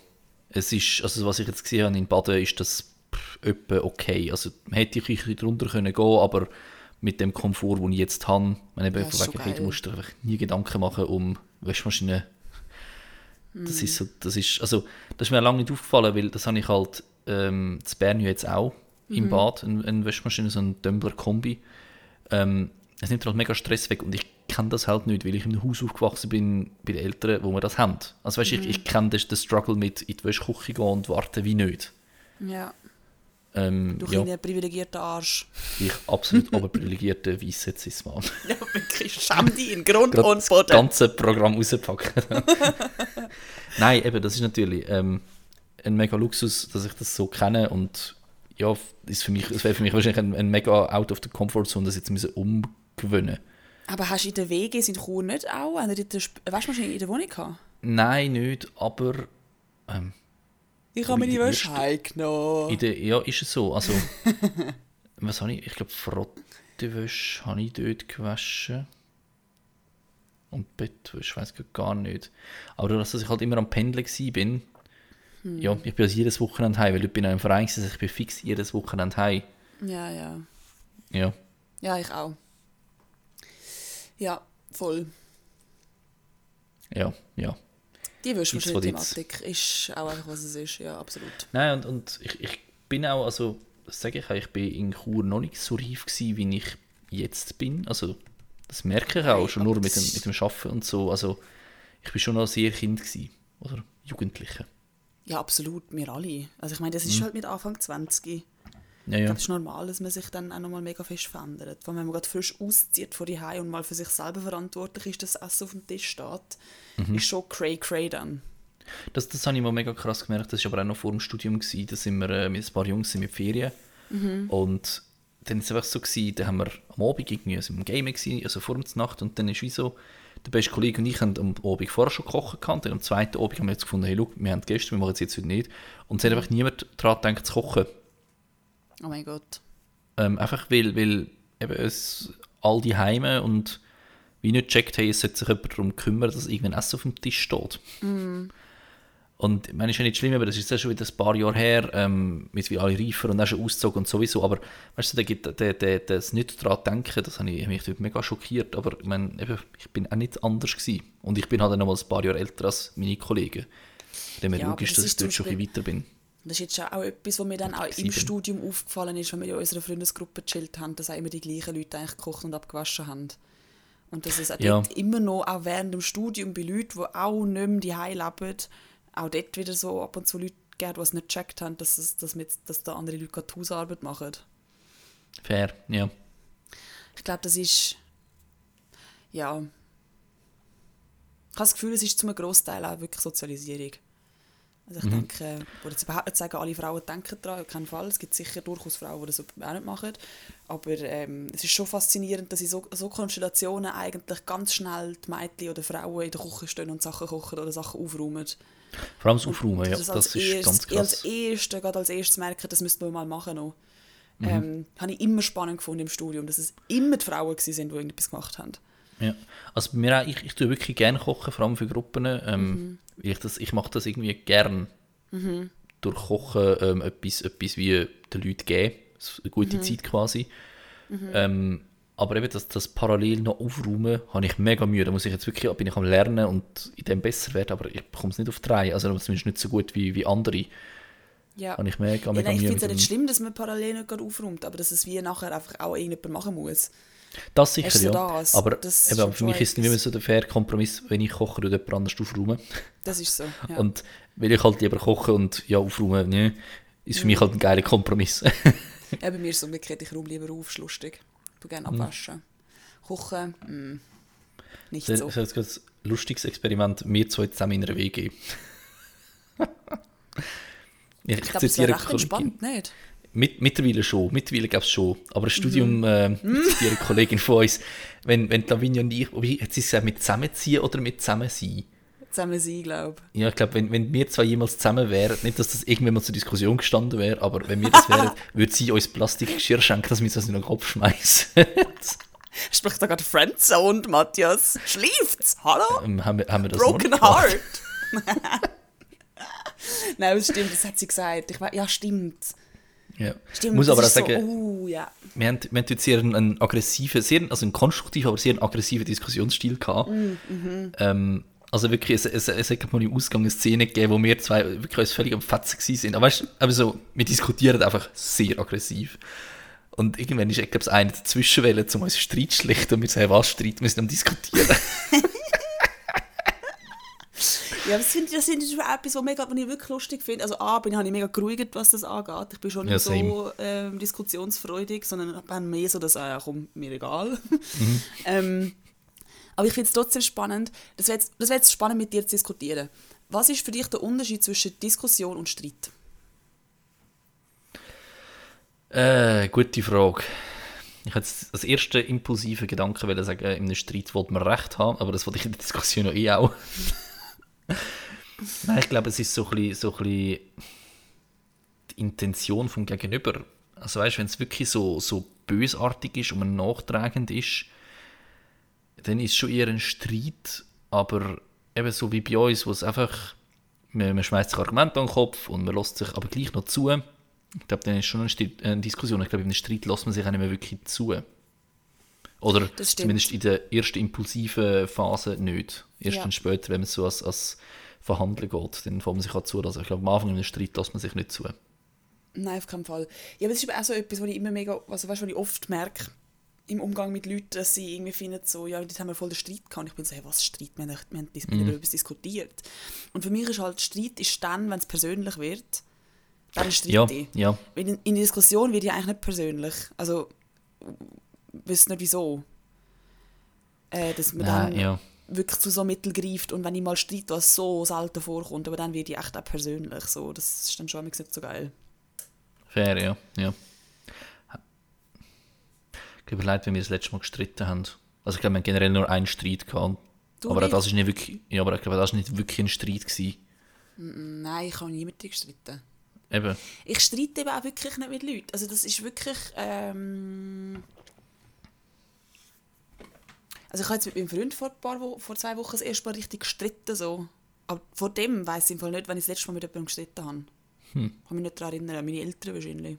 es ist, also was ich jetzt gesehen habe in Baden, ist das pff, etwa okay. Also man hätte ich ein bisschen drunter können gehen, aber mit dem Komfort, den ich jetzt habe, meine, Ja, von wegen, hey, du musst dir einfach nie Gedanken machen um Waschmaschine. Das ist so, das ist, also das ist mir lange nicht aufgefallen, weil das habe ich halt ähm, zu Bern jetzt auch im Bad, eine, eine Waschmaschine, so ein Tumbler-Kombi. Ähm, es nimmt halt mega Stress weg und ich kenne das halt nicht, weil ich in einem Haus aufgewachsen bin bei den Eltern, wo wir das haben. Also weißt, ich, ich kenne das, den Struggle mit in die Wäschküche gehen und warten wie nicht. Ja, Ähm, du ja, kleiner privilegierter Arsch. ich absolut oberprivilegierter weißer Cis-Mann. Ja, wirklich, schäm dich in Grund und das Boden. ganze Programm rauspacken. Nein, eben, das ist natürlich ähm, ein mega Luxus, dass ich das so kenne und ja, ist für mich, es wäre für mich wahrscheinlich ein, ein mega out of the comfort zone, das jetzt müssen umgewöhnen. Aber hast du in der WG in Chur nicht auch eine Waschmaschine in der Wohnung gehabt? Nein, nicht, aber ähm, Ich habe in meine Wäsche heimgenommen. in der, ja, ist es so. Also, was habe ich? Ich glaube, Frottewäsche habe ich dort gewaschen. Und Bettwäsche, weiß ich gar nicht. Aber dadurch, dass ich halt immer am Pendeln war, bin, ja, ich bin also jedes Wochenende heim, weil ich bin in einem Verein, also ich bin fix jedes Wochenende heim. Ja, ja. Ja, Ja, ich auch. Ja, voll. ja, ja. Die. Wäschmaschine-Thematik ist auch einfach, was es ist. Ja, absolut. Nein, und, und ich, ich bin auch, also, das sage ich auch, ich bin in Chur noch nicht so reif gewesen, wie ich jetzt bin. Also, das merke ich auch, Nein, schon nur mit dem, mit dem Arbeiten und so. Also, ich bin schon noch sehr Kind gewesen, oder Jugendliche. Ja, absolut. Wir alle. Also ich meine, das ist halt mit Anfang 20. Ja, ja. es ist normal, dass man sich dann auch nochmal mega fest verändert. Vor allem, wenn man gerade frisch auszieht von die und mal für sich selber verantwortlich ist, dass das Essen auf dem Tisch steht, Mhm. ist schon cray cray dann. Das, das habe ich mal mega krass gemerkt. Das war aber auch noch vor dem Studium. Gewesen. Da sind wir äh, mit ein paar Jungs mit Ferien. Und dann war es einfach so, gewesen, da haben wir am Abend irgendwie also im Game gewesen, also vor der Nacht. Und dann ist wie so, der beste Kollege und ich haben am Abend vorher schon gekocht gehabt. Dann am zweiten Abend haben wir jetzt gefunden, hey, look, wir haben Gäste, wir machen es jetzt heute nicht. Und es hat einfach niemand daran gedacht zu kochen. Oh mein Gott. Ähm, einfach weil, weil eben es all die Heime und wie nicht gecheckt haben, es sollte sich jemand darum kümmern, dass irgendein Essen auf dem Tisch steht. Und ich meine, ist ja nicht schlimm, aber das ist ja schon wieder ein paar Jahre her, ähm, mit wie alle reifer und auch schon ausgezogen und sowieso, aber weißt du, der, der, der, der, das nicht daran denken, das habe ich, hat mich dort mega schockiert, aber ich meine, eben, ich bin auch nicht anders gewesen. Und ich bin halt noch mal ein paar Jahre älter als meine Kollegen. Dem Ja, logisch, das dass ich dort schon ein bisschen weiter bin. Das ist jetzt auch etwas, was mir dann auch im. Studium aufgefallen ist, wenn wir in unserer Freundesgruppe gechillt haben, dass auch immer die gleichen Leute eigentlich gekocht und abgewaschen haben. Und dass es auch Ja. dort immer noch, auch während dem Studium, bei Leuten, die auch nicht mehr die leben, auch dort wieder so ab und zu Leute gibt, die es nicht gecheckt haben, dass, es, dass, jetzt, dass da andere Leute gerade Hausarbeit machen. Fair, ja. Ich glaube, das ist. Ja. Ich habe das Gefühl, es ist zum Großteil auch wirklich Sozialisierung. Also ich denke, ich würde jetzt überhaupt nicht sagen, alle Frauen denken daran, auf keinen Fall. Es gibt sicher durchaus Frauen, die das auch nicht machen. Aber ähm, es ist schon faszinierend, dass in so, so Konstellationen eigentlich ganz schnell die Mädchen oder Frauen in der Küche stehen und Sachen kochen oder Sachen aufräumen. Vor allem das Aufräumen, ja, das das, als ist erstes, ganz ich als krass. erstes, gerade als erstes merken, das müssten wir mal machen noch. Mhm. Ähm, habe ich immer spannend gefunden im Studium, dass es immer die Frauen waren, die irgendetwas gemacht haben. Ja. Also bei mir auch, ich, ich tue wirklich gerne kochen, vor allem für Gruppen. Ähm, Mhm. ich, das, ich mache das irgendwie gern. Durch Kochen ähm, etwas, etwas wie den Leuten geben. Eine Mhm. gute Zeit quasi. Ähm, aber eben das, das parallel noch aufräumen, habe ich mega Mühe. Da muss ich jetzt wirklich, bin ich am Lernen und in dem besser werden, aber ich bekomme es nicht auf drei. Also zumindest nicht so gut wie, wie andere. Ja. Habe ich mega, Ja, mega nein, ich finde es ja nicht schlimm, dass man parallel nicht gerade aufräumt, aber dass es wie nachher einfach auch irgendjemand machen muss. Das sicher, du ja. das? Aber, Das ist eben, für mich ist es mehr so der faire Kompromiss, wenn ich koche oder jemand anders aufräumen. Das ist so. Ja. Und weil ich halt lieber koche und ja, aufräumen, ne, ist für Mhm. mich halt ein geiler Kompromiss. ja, bei mir ist es umgekehrt, ich räume lieber auf, ist lustig. Ich tue Mhm. gerne abwaschen. Kochen, mm, nicht Das so. ist jetzt gerade ein lustiges Experiment, wir zwei zusammen in einer WG. ich Ich glaube, es wäre recht entspannt, nicht? Mit, mittlerweile schon, mittlerweile gab es schon. Aber ein Mhm. Studium, äh, mit ihrer Kollegin von uns, wenn, wenn Lavinia und ich, wie, hat sie gesagt, mit zusammenziehen oder mit zusammen sein? Zusammen sein, glaube Ja, ich glaube, wenn, wenn wir zwei jemals zusammen wären, nicht, dass das irgendwann mal zur Diskussion gestanden wäre, aber wenn wir das wären, würde sie uns Plastikgeschirr schenken, dass wir das in den Kopf schmeißen. Spricht da gerade Friendzone, Matthias? Schläft's? Hallo? Ähm, haben, wir, haben wir das Broken? Heart. Nein, das stimmt, das hat sie gesagt. Ich ja, stimmt. Ja. Stimmt, muss das aber auch ist so, sagen, uh, ja. wir haben, wir haben jetzt sehr einen, einen aggressiven, sehr, also einen konstruktiven, aber sehr einen aggressiven Diskussionsstil gehabt. Mm, Ähm, also wirklich, es, es, es hat mal im Ausgang eine Szene gegeben, wo wir zwei wirklich uns völlig am Fetzen sind. Aber weißt du, so, wir diskutieren einfach sehr aggressiv. Und irgendwann ist, ich glaube, einer dazwischen wollen, um unseren Streit zu schlichten. Und wir sagen, was Streit, wir sind am diskutieren. Ja, das finde finde ich schon etwas, was, mega, was ich wirklich lustig finde. Also A, bin ich mega geruhigt, was das angeht. Ich bin schon nicht Ja, so ähm, diskussionsfreudig, sondern bin mehr so, dass, komm, mir egal. ähm, aber ich finde es trotzdem spannend, das wäre jetzt, das wär jetzt spannend mit dir zu diskutieren. Was ist für dich der Unterschied zwischen Diskussion und Streit? Äh, gute Frage. Ich hätte als erste impulsive Gedanke wollen sagen, in einem Streit wollte man Recht haben, aber das wollte ich in der Diskussion noch eh auch. Nein, ich glaube, es ist so ein bisschen, so ein bisschen die Intention vom Gegenüber. Also weißt, wenn es wirklich so, so bösartig ist und man nachtragend ist, dann ist es schon eher ein Streit, aber eben so wie bei uns, wo es einfach, man, man schmeißt sich Argumente an den Kopf und man lässt sich aber gleich noch zu. Ich glaube, dann ist schon eine, eine Diskussion. Ich glaube, in einem Streit lässt man sich auch nicht mehr wirklich zu. Oder zumindest in der ersten impulsiven Phase nicht. Erst Ja. dann später, wenn man so als, als Verhandeln geht, dann fängt man sich auch zu. Also ich glaube, am Anfang in einem Streit lässt man sich nicht zu. Nein, auf keinen Fall. Ja, aber das ist auch so etwas, was ich immer mega, also weißt, was ich oft merke im Umgang mit Leuten, dass sie irgendwie finden, so, ja, dort haben wir voll den Streit gehabt. Und ich bin so, hey, was Streit? Wir haben, wir haben haben über etwas diskutiert. Und für mich ist halt, Streit ist dann, wenn es persönlich wird, dann streite Ja, ich. ja. Weil in, in der Diskussion wird ja eigentlich nicht persönlich. Also, wisst nicht wieso. Äh, dass man Nein, dann ja. wirklich zu so Mittel greift und wenn ich mal streite, was so selten vorkommt, aber dann wird ich echt auch persönlich. So. Das ist dann schon nicht so geil. Fair, ja. ja. Ich habe überlegt, wenn wir das letzte Mal gestritten haben. Also ich glaube, wir haben generell nur einen Streit gehabt. Du aber nicht? das ist nicht wirklich, ja, aber ich glaube, das ist nicht wirklich ein Streit gewesen. Nein, ich habe nie mit dir gestritten. Eben. Ich streite eben auch wirklich nicht mit Leuten. Also das ist wirklich... Ähm also ich habe jetzt mit meinem Freund vor, ein paar vor zwei Wochen das erste Mal richtig gestritten. So. Aber vor dem weiss ich im Fall nicht, wenn ich das letzte Mal mit jemandem gestritten habe. Hm. Ich kann mich nicht daran erinnern. Meine Eltern wahrscheinlich.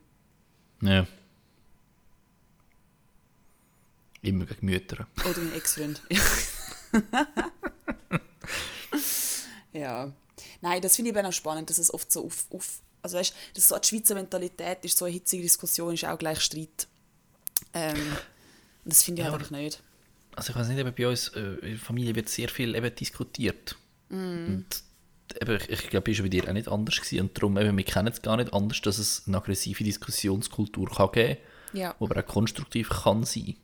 Ja. Immer gegen Mütter. Oder mein Ex-Freund. ja. Nein, das finde ich eben auch spannend, dass es oft so auf... auf also weißt, dass so die Schweizer Mentalität ist, so eine hitzige Diskussion ist auch gleich Streit. Ähm, das finde ich Ja, einfach nicht. Also ich weiß nicht, eben bei uns äh, in der Familie wird sehr viel eben diskutiert. Und eben, ich, ich glaube, ist bei dir auch nicht anders gewesen. Und darum, eben, wir kennen es gar nicht anders, dass es eine aggressive Diskussionskultur kann geben Ja. kann, die aber auch konstruktiv kann sein. Nicht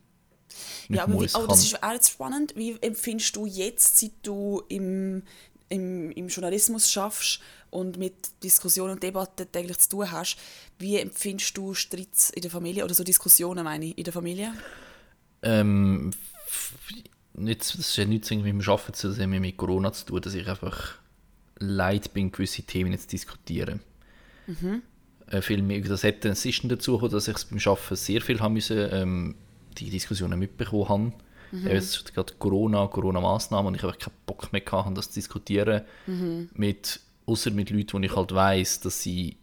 Ja, aber wie, oh, kann. das ist auch jetzt spannend. Wie empfindest du jetzt, seit du im, im, im Journalismus schaffst und mit Diskussionen und Debatten täglich zu tun hast, wie empfindest du Streits in der Familie oder so Diskussionen, meine ich, in der Familie? Ähm, nicht, das hat nichts mit dem Arbeiten zu tun, mit Corona zu tun, dass ich einfach leid bin, gewisse Themen jetzt zu diskutieren. Äh, viel mehr, das hätte es ist dann dazu gekommen, dass ich es beim Arbeiten sehr viel haben müssen, ähm, die Diskussionen mitbekommen habe. Mhm. Jetzt gerade Corona, Corona-Massnahmen und ich habe keinen Bock mehr gehabt, das zu diskutieren. Mit, außer mit Leuten, wo ich halt weiß, dass sie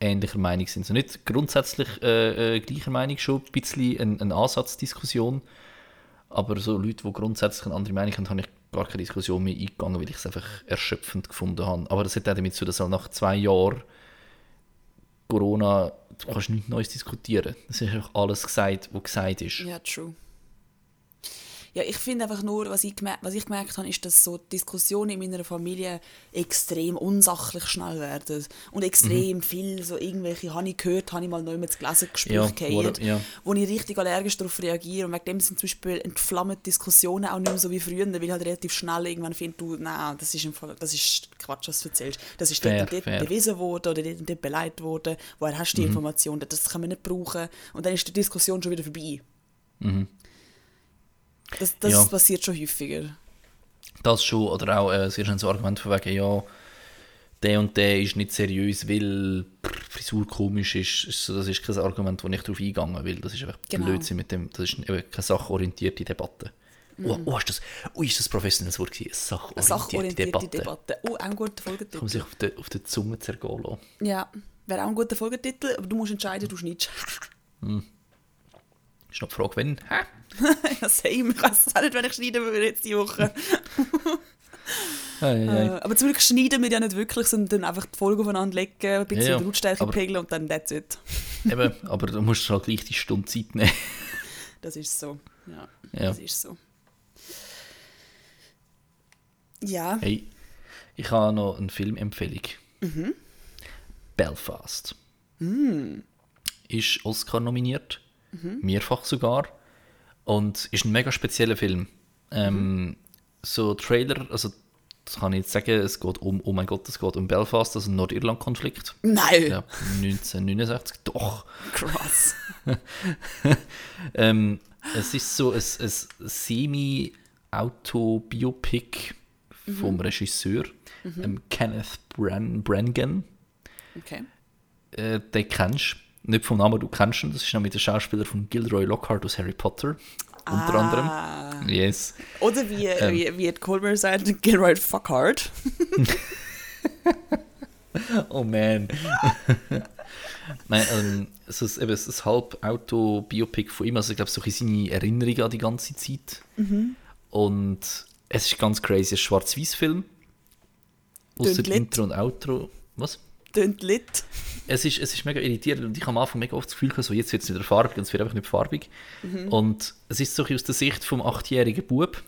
ähnlicher Meinung sind. So nicht grundsätzlich äh, äh, gleicher Meinung, schon ein bisschen eine, eine Ansatzdiskussion. Aber so Leute, die grundsätzlich eine andere Meinung haben, habe ich gar keine Diskussion mehr eingegangen, weil ich es einfach erschöpfend gefunden habe. Aber das hat auch damit zu dass halt nach zwei Jahren Corona, du kannst nichts Neues diskutieren. Es ist einfach alles gesagt, was gesagt ist. Ja, true. Ja, ich finde einfach nur, was ich, was ich gemerkt habe, ist, dass so Diskussionen in meiner Familie extrem unsachlich schnell werden. Und extrem viel, so irgendwelche, habe ich gehört, habe ich mal neu mit gelesen, Ja, Gespräche wo- gehabt, ja. wo ich richtig allergisch darauf reagiere. Und wegen dem sind zum Beispiel entflammte Diskussionen auch nicht mehr so wie früher, weil ich halt relativ schnell irgendwann finde, du, nein, das ist, im Fall, das ist Quatsch, was du erzählst. Das ist Fair, dort und dort bewiesen worden oder dort und dort beleidigt worden. Woher hast du die Mhm. Information? Das kann man nicht brauchen. Und dann ist die Diskussion schon wieder vorbei. Das, das Ja. passiert schon häufiger. Das schon, oder auch äh, sehr schön so Argument von wegen, ja, der und der ist nicht seriös, weil pff, Frisur komisch ist, ist so, das ist kein Argument, wo ich darauf eingegangen will. Das ist einfach Genau. Blödsinn mit dem, das ist eben keine sachorientierte Debatte. Oh, oh, ist das, oh, ist das professionelles Wort gewesen? Sachorientierte, sachorientierte Debatte. Debatte. Oh, auch ein guter Kann man Folgetitel. sich auf der, auf der Zunge zergehen lassen. Ja, wäre auch ein guter Folgetitel, aber du musst entscheiden, du schneidest. Ist noch die Frage, wenn? Hä? ja, same. Ich weiß auch nicht, wenn ich schneiden würde jetzt die Woche. Ei, ei. Äh, aber zum Glück schneiden wir ja nicht wirklich, sondern einfach die Folgen aufeinander legen, ein bisschen Ja, die Lautstärke pegeln und dann that's it. Eben, aber du musst halt gleich die Stunde Zeit nehmen. Das ist so. Ja, Ja. das ist so. Ja, Hey, ich habe noch eine Filmempfehlung. Mhm. Belfast. Mm. Ist Oscar nominiert, Mhm. mehrfach sogar. Und ist ein mega spezieller Film. Ähm, Mhm. So Trailer, also das kann ich jetzt sagen, es geht um, oh mein Gott, es geht um Belfast, also ein Nordirland-Konflikt. nein, Ja, 1969, doch. krass. Ähm, es ist so ein, ein Semi-Autobiopic vom Regisseur, ähm, Kenneth Bran Brannigan. Okay. Äh, den kennst du. Nicht vom Namen, du kennst ihn. Das ist nämlich der Schauspieler von Gilroy Lockhart aus Harry Potter. Unter anderem. Ah. Yes. Oder wie, Ähm. wie, wie Colbert sagt, Gilroy Fuckhard. Oh man. Nein, ähm, es ist eben ein halb Auto-Biopic von ihm. Also ich glaube, so seine Erinnerung an die ganze Zeit. Und es ist ganz crazy. Ein Schwarz-Weiß-Film. Außer Tönt lit. Intro und Outro. Was? Tönt lit. Es ist, es ist mega irritierend und ich habe am Anfang mega oft das Gefühl, so jetzt wird es wieder farbig und es wird einfach nicht farbig. Und es ist so aus der Sicht vom achtjährigen Bub.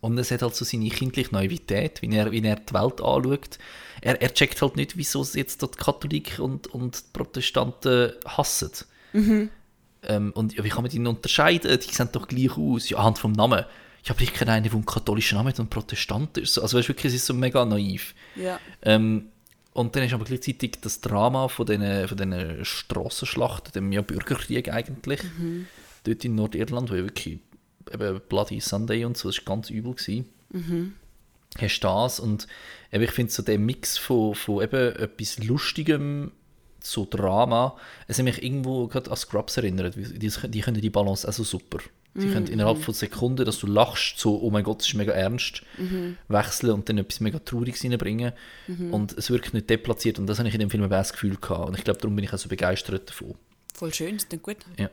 Und es hat halt so seine kindliche Naivität, wie er, wie er die Welt anschaut. Er, er checkt halt nicht, wieso sie jetzt die Katholiken und, und die Protestanten hassen. Ähm, und ja, wie kann man die denn unterscheiden? Die sehen doch gleich aus. Ja, anhand vom Namen. Ja, aber ich kenne einen, der einen katholischen Namen hat und Protestant ist. Also weißt, wirklich, es ist so mega naiv. Ja. Ähm, und dann ist aber gleichzeitig das Drama von diesen von den Strassenschlachten, dem ja Bürgerkrieg eigentlich, dort in Nordirland, wo ja wirklich eben Bloody Sunday und so, das war ganz übel. Gewesen. Hast das und eben, ich finde so der Mix von, von eben etwas Lustigem so Drama, es hat mich irgendwo gerade an Scrubs erinnert, die, die können die Balance also super. Sie können innerhalb von Sekunden, dass du lachst, so, oh mein Gott, das ist mega ernst, wechseln und dann etwas mega Trauriges reinbringen. Und es wirkt nicht deplatziert und das habe ich in dem Film eben auch das Gefühl gehabt. Und ich glaube, darum bin ich auch so begeistert davon. Voll schön, das klingt gut. Ja.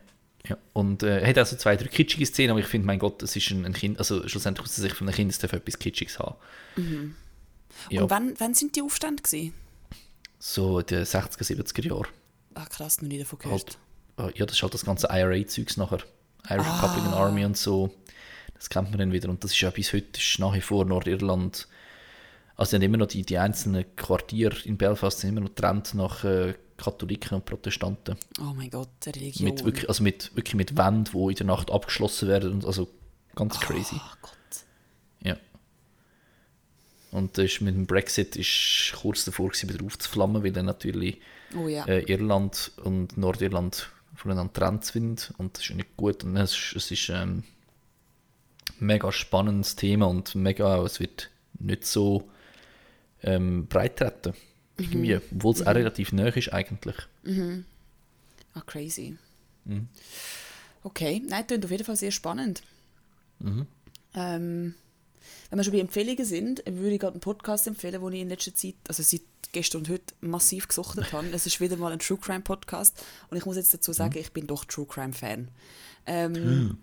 Ja. Und äh, er hat also zwei, drei kitschige Szenen, aber ich finde, mein Gott, es ist ein, ein Kind, also schlussendlich aus der Sicht von einem Kind, es darf etwas Kitschiges haben. Ja, Und wann, wann sind die Aufstände gewesen? so in den 60er, 70er Jahren. Ah, krass, noch nie davon gehört. Halt, äh, ja, das ist halt das ganze IRA-Zeugs nachher. Irish Republican Army und so. Das kennt man dann wieder. Und das ist ja bis heute ist nach wie vor Nordirland. Also, haben immer noch die, die einzelnen Quartiere in Belfast sind immer noch getrennt nach äh, Katholiken und Protestanten. Oh mein Gott, Religion. Mit wirklich, also mit, wirklich mit Wänden, die in der Nacht abgeschlossen werden. Und also ganz crazy. Oh Gott. Ja. Und das ist mit dem Brexit ist kurz davor, gewesen, wieder aufzuflammen, weil dann natürlich Oh ja. äh, Irland und Nordirland voneinander getrennt sind. Und das ist nicht gut. Und es ist, es ist ähm, ein mega spannendes Thema und mega, es wird nicht so ähm, breit treten. Irgendwie, obwohl es auch relativ nah ist eigentlich. Ah, crazy. Mhm. Okay, nein, klingt auf jeden Fall sehr spannend. Mhm. Ähm, wenn wir schon bei Empfehlungen sind, würde ich gerade einen Podcast empfehlen, den ich in letzter Zeit, also seit gestern und heute, massiv gesuchtet habe. Es ist wieder mal ein True Crime Podcast und ich muss jetzt dazu sagen, ich bin doch True Crime Fan. Ähm,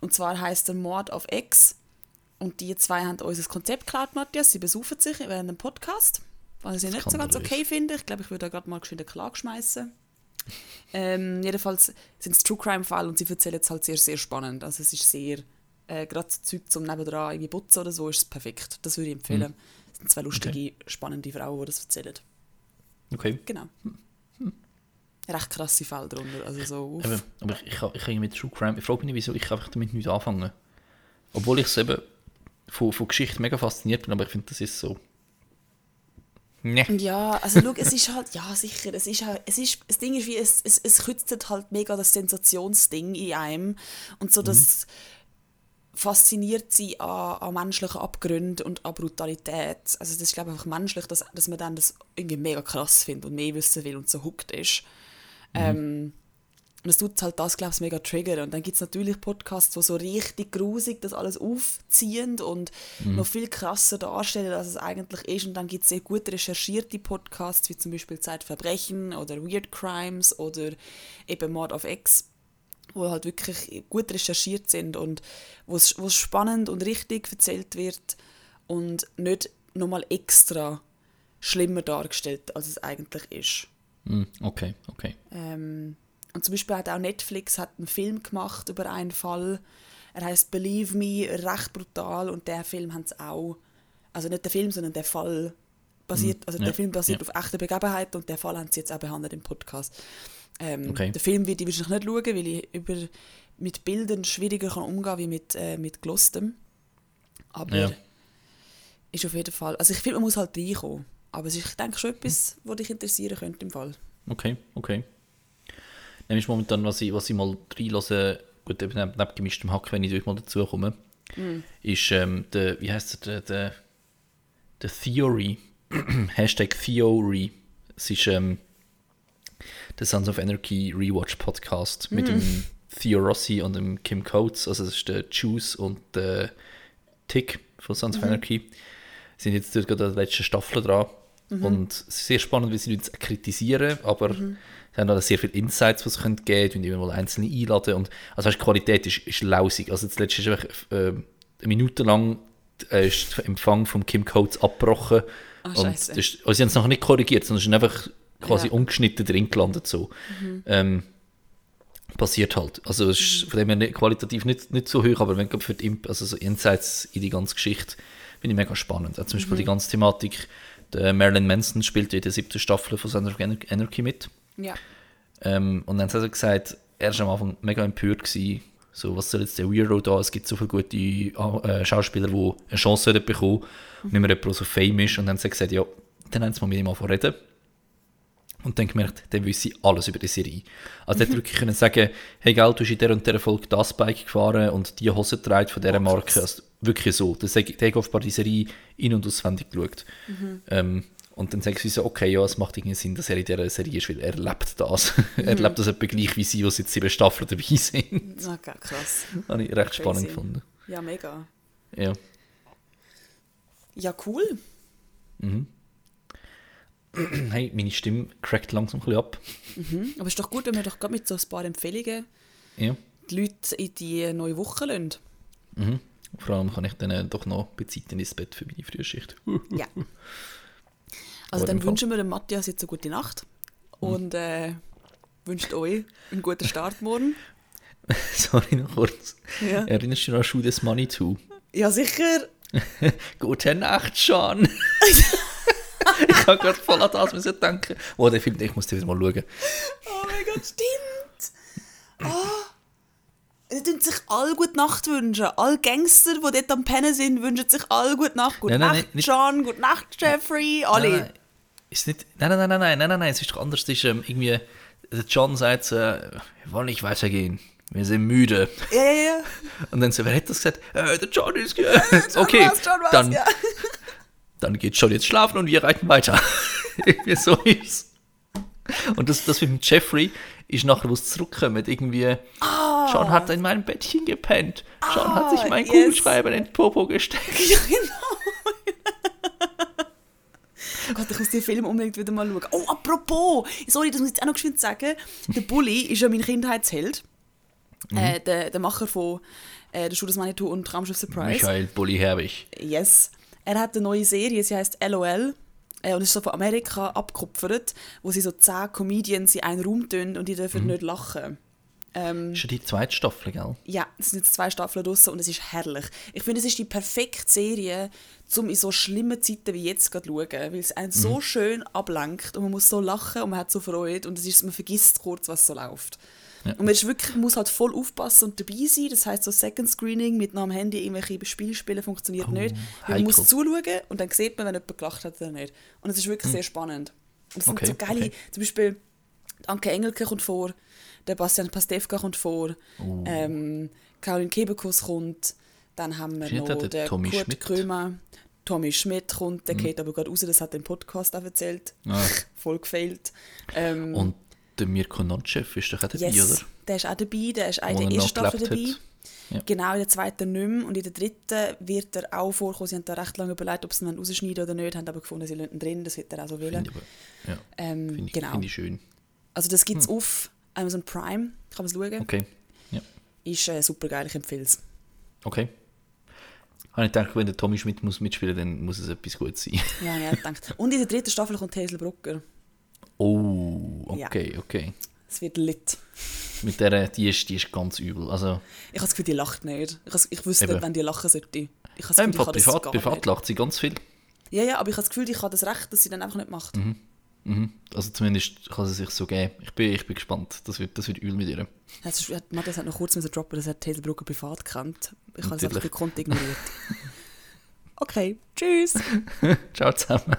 Und zwar heißt der Mord auf Ex und die zwei haben uns das Konzept geklaut, Matthias. Sie besaufen sich während dem Podcast, was ich nicht so ganz okay finde. Ich glaube, ich würde da gerade mal geschwind eine Klage schmeißen. Ähm, jedenfalls sind es True Crime Fall und sie erzählen es halt sehr, sehr spannend. Also es ist sehr, äh, gerade so Zeug zum nebendran irgendwie putzen oder so, ist es perfekt. Das würde ich empfehlen. Es sind zwei lustige, spannende Frauen, die das erzählen. Okay. Genau. Recht krasse Fälle drunter. Also so, uff. Aber ich, ich, ich kann mit True Crime, ich frage mich nicht, wieso ich einfach damit nicht anfangen. Obwohl ich es eben von, von Geschichte mega fasziniert bin, aber ich finde, das ist so. Ne. Ja, also schau, es ist halt, ja sicher, es ist halt, es ist, das Ding ist wie, es, es, es kützelt halt mega das Sensationsding in einem und so das fasziniert sie an, an menschlichen Abgründen und an Brutalität. Also das ist glaube ich einfach menschlich, dass, dass man dann das irgendwie mega krass findet und mehr wissen will und so hooked ist. Mhm. Ähm, und es tut halt das, glaube ich, mega triggern. Und dann gibt es natürlich Podcasts, die so richtig grusig das alles aufziehen und mhm. noch viel krasser darstellen, als es eigentlich ist. Und dann gibt es sehr gut recherchierte Podcasts, wie zum Beispiel Zeitverbrechen oder Weird Crimes oder eben Mord of X wo halt wirklich gut recherchiert sind und wo es spannend und richtig erzählt wird und nicht nochmal extra schlimmer dargestellt, als es eigentlich ist. Hm, okay, okay. Ähm, und zum Beispiel hat auch Netflix hat einen Film gemacht über einen Fall. Er heißt Believe Me, recht brutal und der Film hat es auch, also nicht der Film, sondern der Fall basiert, hm, also ja, der Film basiert ja. auf echten Begebenheiten und der Fall haben sie jetzt auch behandelt im Podcast. Ähm, okay. Den Film werde ich wahrscheinlich nicht schauen, weil ich über, mit Bildern schwieriger kann umgehen kann wie mit, äh, mit Gelostem. Aber ja. ist auf jeden Fall. Also ich finde, man muss halt reinkommen. Aber es ist, ich denke schon etwas, was dich interessieren könnte im Fall. Okay, okay. Nämlich momentan, was ich, was ich mal reinlasse, gut, eben neben, neben gemischtem Hack, wenn ich durch mal dazu komme, mm. ist ähm, der, wie heißt der, der, der Theory, Hashtag Theory. Es ist ähm, der Sons of Anarchy Rewatch Podcast mit dem mhm. Theo Rossi und dem Kim Coates. Also, das ist der Juice und der Tick von Sons mm. of mhm. Anarchy. Sind jetzt dort gerade der letzten Staffel dran. Mhm. Und es ist sehr spannend, wie sie uns kritisieren, aber mhm. sie haben auch sehr viele Insights, die es geben können, die mal einzelne einladen. Und, also die Qualität ist, ist lausig. Also das letzte ist einfach äh, eine Minute lang äh, ist der Empfang von Kim Coates abgebrochen. Oh, und ist, also sie haben es noch nicht korrigiert, sondern es ist einfach quasi ja. ungeschnitten drin gelandet. So. Mhm. Ähm, passiert halt. Also es ist mhm. von dem her nicht, qualitativ nicht, nicht so hoch, aber wenn für die also so Insights in die ganze Geschichte finde ich mega spannend. Auch zum Beispiel die mhm. ganze Thematik, der Marilyn Manson spielt in der siebten Staffel von Sons of Anarchy mit. Ja. Ähm, und dann hat er gesagt, er war am Anfang mega empört gewesen, so, was soll jetzt der Weirdo da? Es gibt so viele gute äh, Schauspieler, die eine Chance bekommen, mhm. nicht mehr jemand, so fame ist. Und dann hat er gesagt, ja, dann haben sie mal mit ihm angefangen reden und dann gemerkt, dann wüsste ich alles über die Serie. Also mhm. wirklich können sagen, hey Geld, du hast in der und der Folge das Bike gefahren und die Hose trägt von dieser oh, Marke. Also wirklich so. Dann sage ich, der hat die Serie in- und auswendig geschaut. Mhm. Ähm, und dann sagen sie so, okay, ja, es macht irgendwie Sinn, dass er in dieser Serie ist, weil er lebt das. Mhm. er lebt das etwa gleich wie sie, die jetzt sieben Staffeln dabei sind. Okay, krass. Habe ich recht Crazy. spannend gefunden. Ja, mega. Ja. Ja, cool. Mhm. hey, meine Stimme crackt langsam ein bisschen ab. Mhm. Aber es ist doch gut, wenn wir doch gerade mit so ein paar Empfehlungen ja. die Leute in die neue Woche lassen. Mhm. Vor allem kann ich dann äh, doch noch bezeiten ins Bett für meine Frühschicht. ja. Also dann wünschen wir dem Matthias jetzt eine gute Nacht mhm. und äh, wünscht euch einen guten Start morgen. Sorry, noch kurz. Ja. Erinnerst du dich an Schuh des Money zu? Ja, sicher. Gute Nacht, Sean. ich habe gerade voll an das müssen denken. Oh, der Film, ich muss den wieder mal schauen. Oh mein Gott, stimmt! Oh. Die tun sich alle gute Nacht wünschen. Alle Gangster, die dort am Pennen sind, wünschen sich alle gute Nacht. Gute nein, nein, Nacht, nicht, John, gute Nacht, Jeffrey, alle. Nein, nein. Ist nicht, nein, nein, nein, nein, nein, nein, nein, es ist doch anders. Es ist ähm, irgendwie, der John sagt, äh, wir wollen nicht weitergehen. Wir sind müde. Ja, ja, ja. Und dann so, wer hätte das gesagt? Äh, der John ist. Äh, okay, was, John was, dann, ja dann geht schon jetzt schlafen und wir reiten weiter. irgendwie so ist Und das, das mit Jeffrey ist nachher, wo es zurückkommt, irgendwie, oh. John hat in meinem Bettchen gepennt. John oh, hat sich mein yes. Kugelschreiber in den Popo gesteckt. Ja, genau. Gott, ich muss den Film unbedingt wieder mal schauen. Oh, apropos, sorry, das muss ich jetzt auch noch geschwind sagen. Der Bully ist ja mein Kindheitsheld. Mhm. Äh, der, der Macher von äh, «Der Schuh des Manitou» und «Traumschiff Surprise». Michael Bully Herbig. Yes. Er hat eine neue Serie, sie heißt LOL. Äh, und ist so von Amerika abgekupfert, wo sie so zehn Comedians in einen Raum tun und die dürfen mhm. nicht lachen. Ähm, ist ja die zweite Staffel, gell? Ja, es sind jetzt zwei Staffeln draussen und es ist herrlich. Ich finde, es ist die perfekte Serie, um in so schlimmen Zeiten wie jetzt zu schauen, weil es einen mhm. so schön ablenkt und man muss so lachen und man hat so Freude und es ist, man vergisst kurz, was so läuft. Ja. Und man ist wirklich, muss halt voll aufpassen und dabei sein. Das heißt so Second Screening mit einem Handy irgendwelche Spiele spielen funktioniert oh, nicht. Man muss zuschauen und dann sieht man, wenn jemand gelacht hat oder nicht. Und es ist wirklich hm. sehr spannend. Und es okay, sind so geile, okay. zum Beispiel Anke Engelke kommt vor, der Bastian Pastewka kommt vor, oh. ähm, Caroline Kebekus kommt, Dann haben wir noch der- der den Tommy Kurt Schmidt? Krömer. Tommy Schmidt kommt, der geht aber gerade raus, das hat der Podcast auch erzählt. Ah. Voll gefailt. Ähm, Und der Mirko Notchev ist doch auch dabei, yes, oder? der ist auch dabei, der ist auch in er der ersten Staffel dabei. Ja. Genau, in der zweiten nicht mehr. Und in der dritten wird er auch vorkommen. Sie haben da recht lange überlegt, ob sie ihn rausschneiden oder nicht, haben aber gefunden, sie lassen ihn drin, das wird er auch so wollen. Finde ich, ja, Ähm, finde ich, genau. finde ich schön. Also das gibt es auf Amazon Prime, kann man es schauen. Okay. Ja. Ist äh, super geil, ich empfehle es. Okay. Habe ich gedacht, wenn der Tommy Schmidt muss mitspielen dann muss es etwas Gutes sein. Ja, ja, gedacht. Und in der dritten Staffel kommt Hazel Brucker. Oh, okay, okay. Es wird lit. Mit der, die ist, die ist ganz übel. Also, Ich habe das Gefühl, die lacht nicht. Ich, ich wüsste Eben. nicht, wenn die lachen sollte. Ich habe das ja, Gefühl, das privat, privat lacht sie ganz viel. Ja, ja, aber ich habe das Gefühl, ich habe das Recht, dass sie dann einfach nicht macht. Mhm. Also zumindest kann sie sich so geben. Ich bin, ich bin gespannt. Das wird, das wird übel mit ihr. Das Matthias hat noch kurz müssen droppen, dass er Hazel Brucker privat kennt. Ich habe das einfach gekonnt ignoriert. okay, tschüss. Ciao zusammen.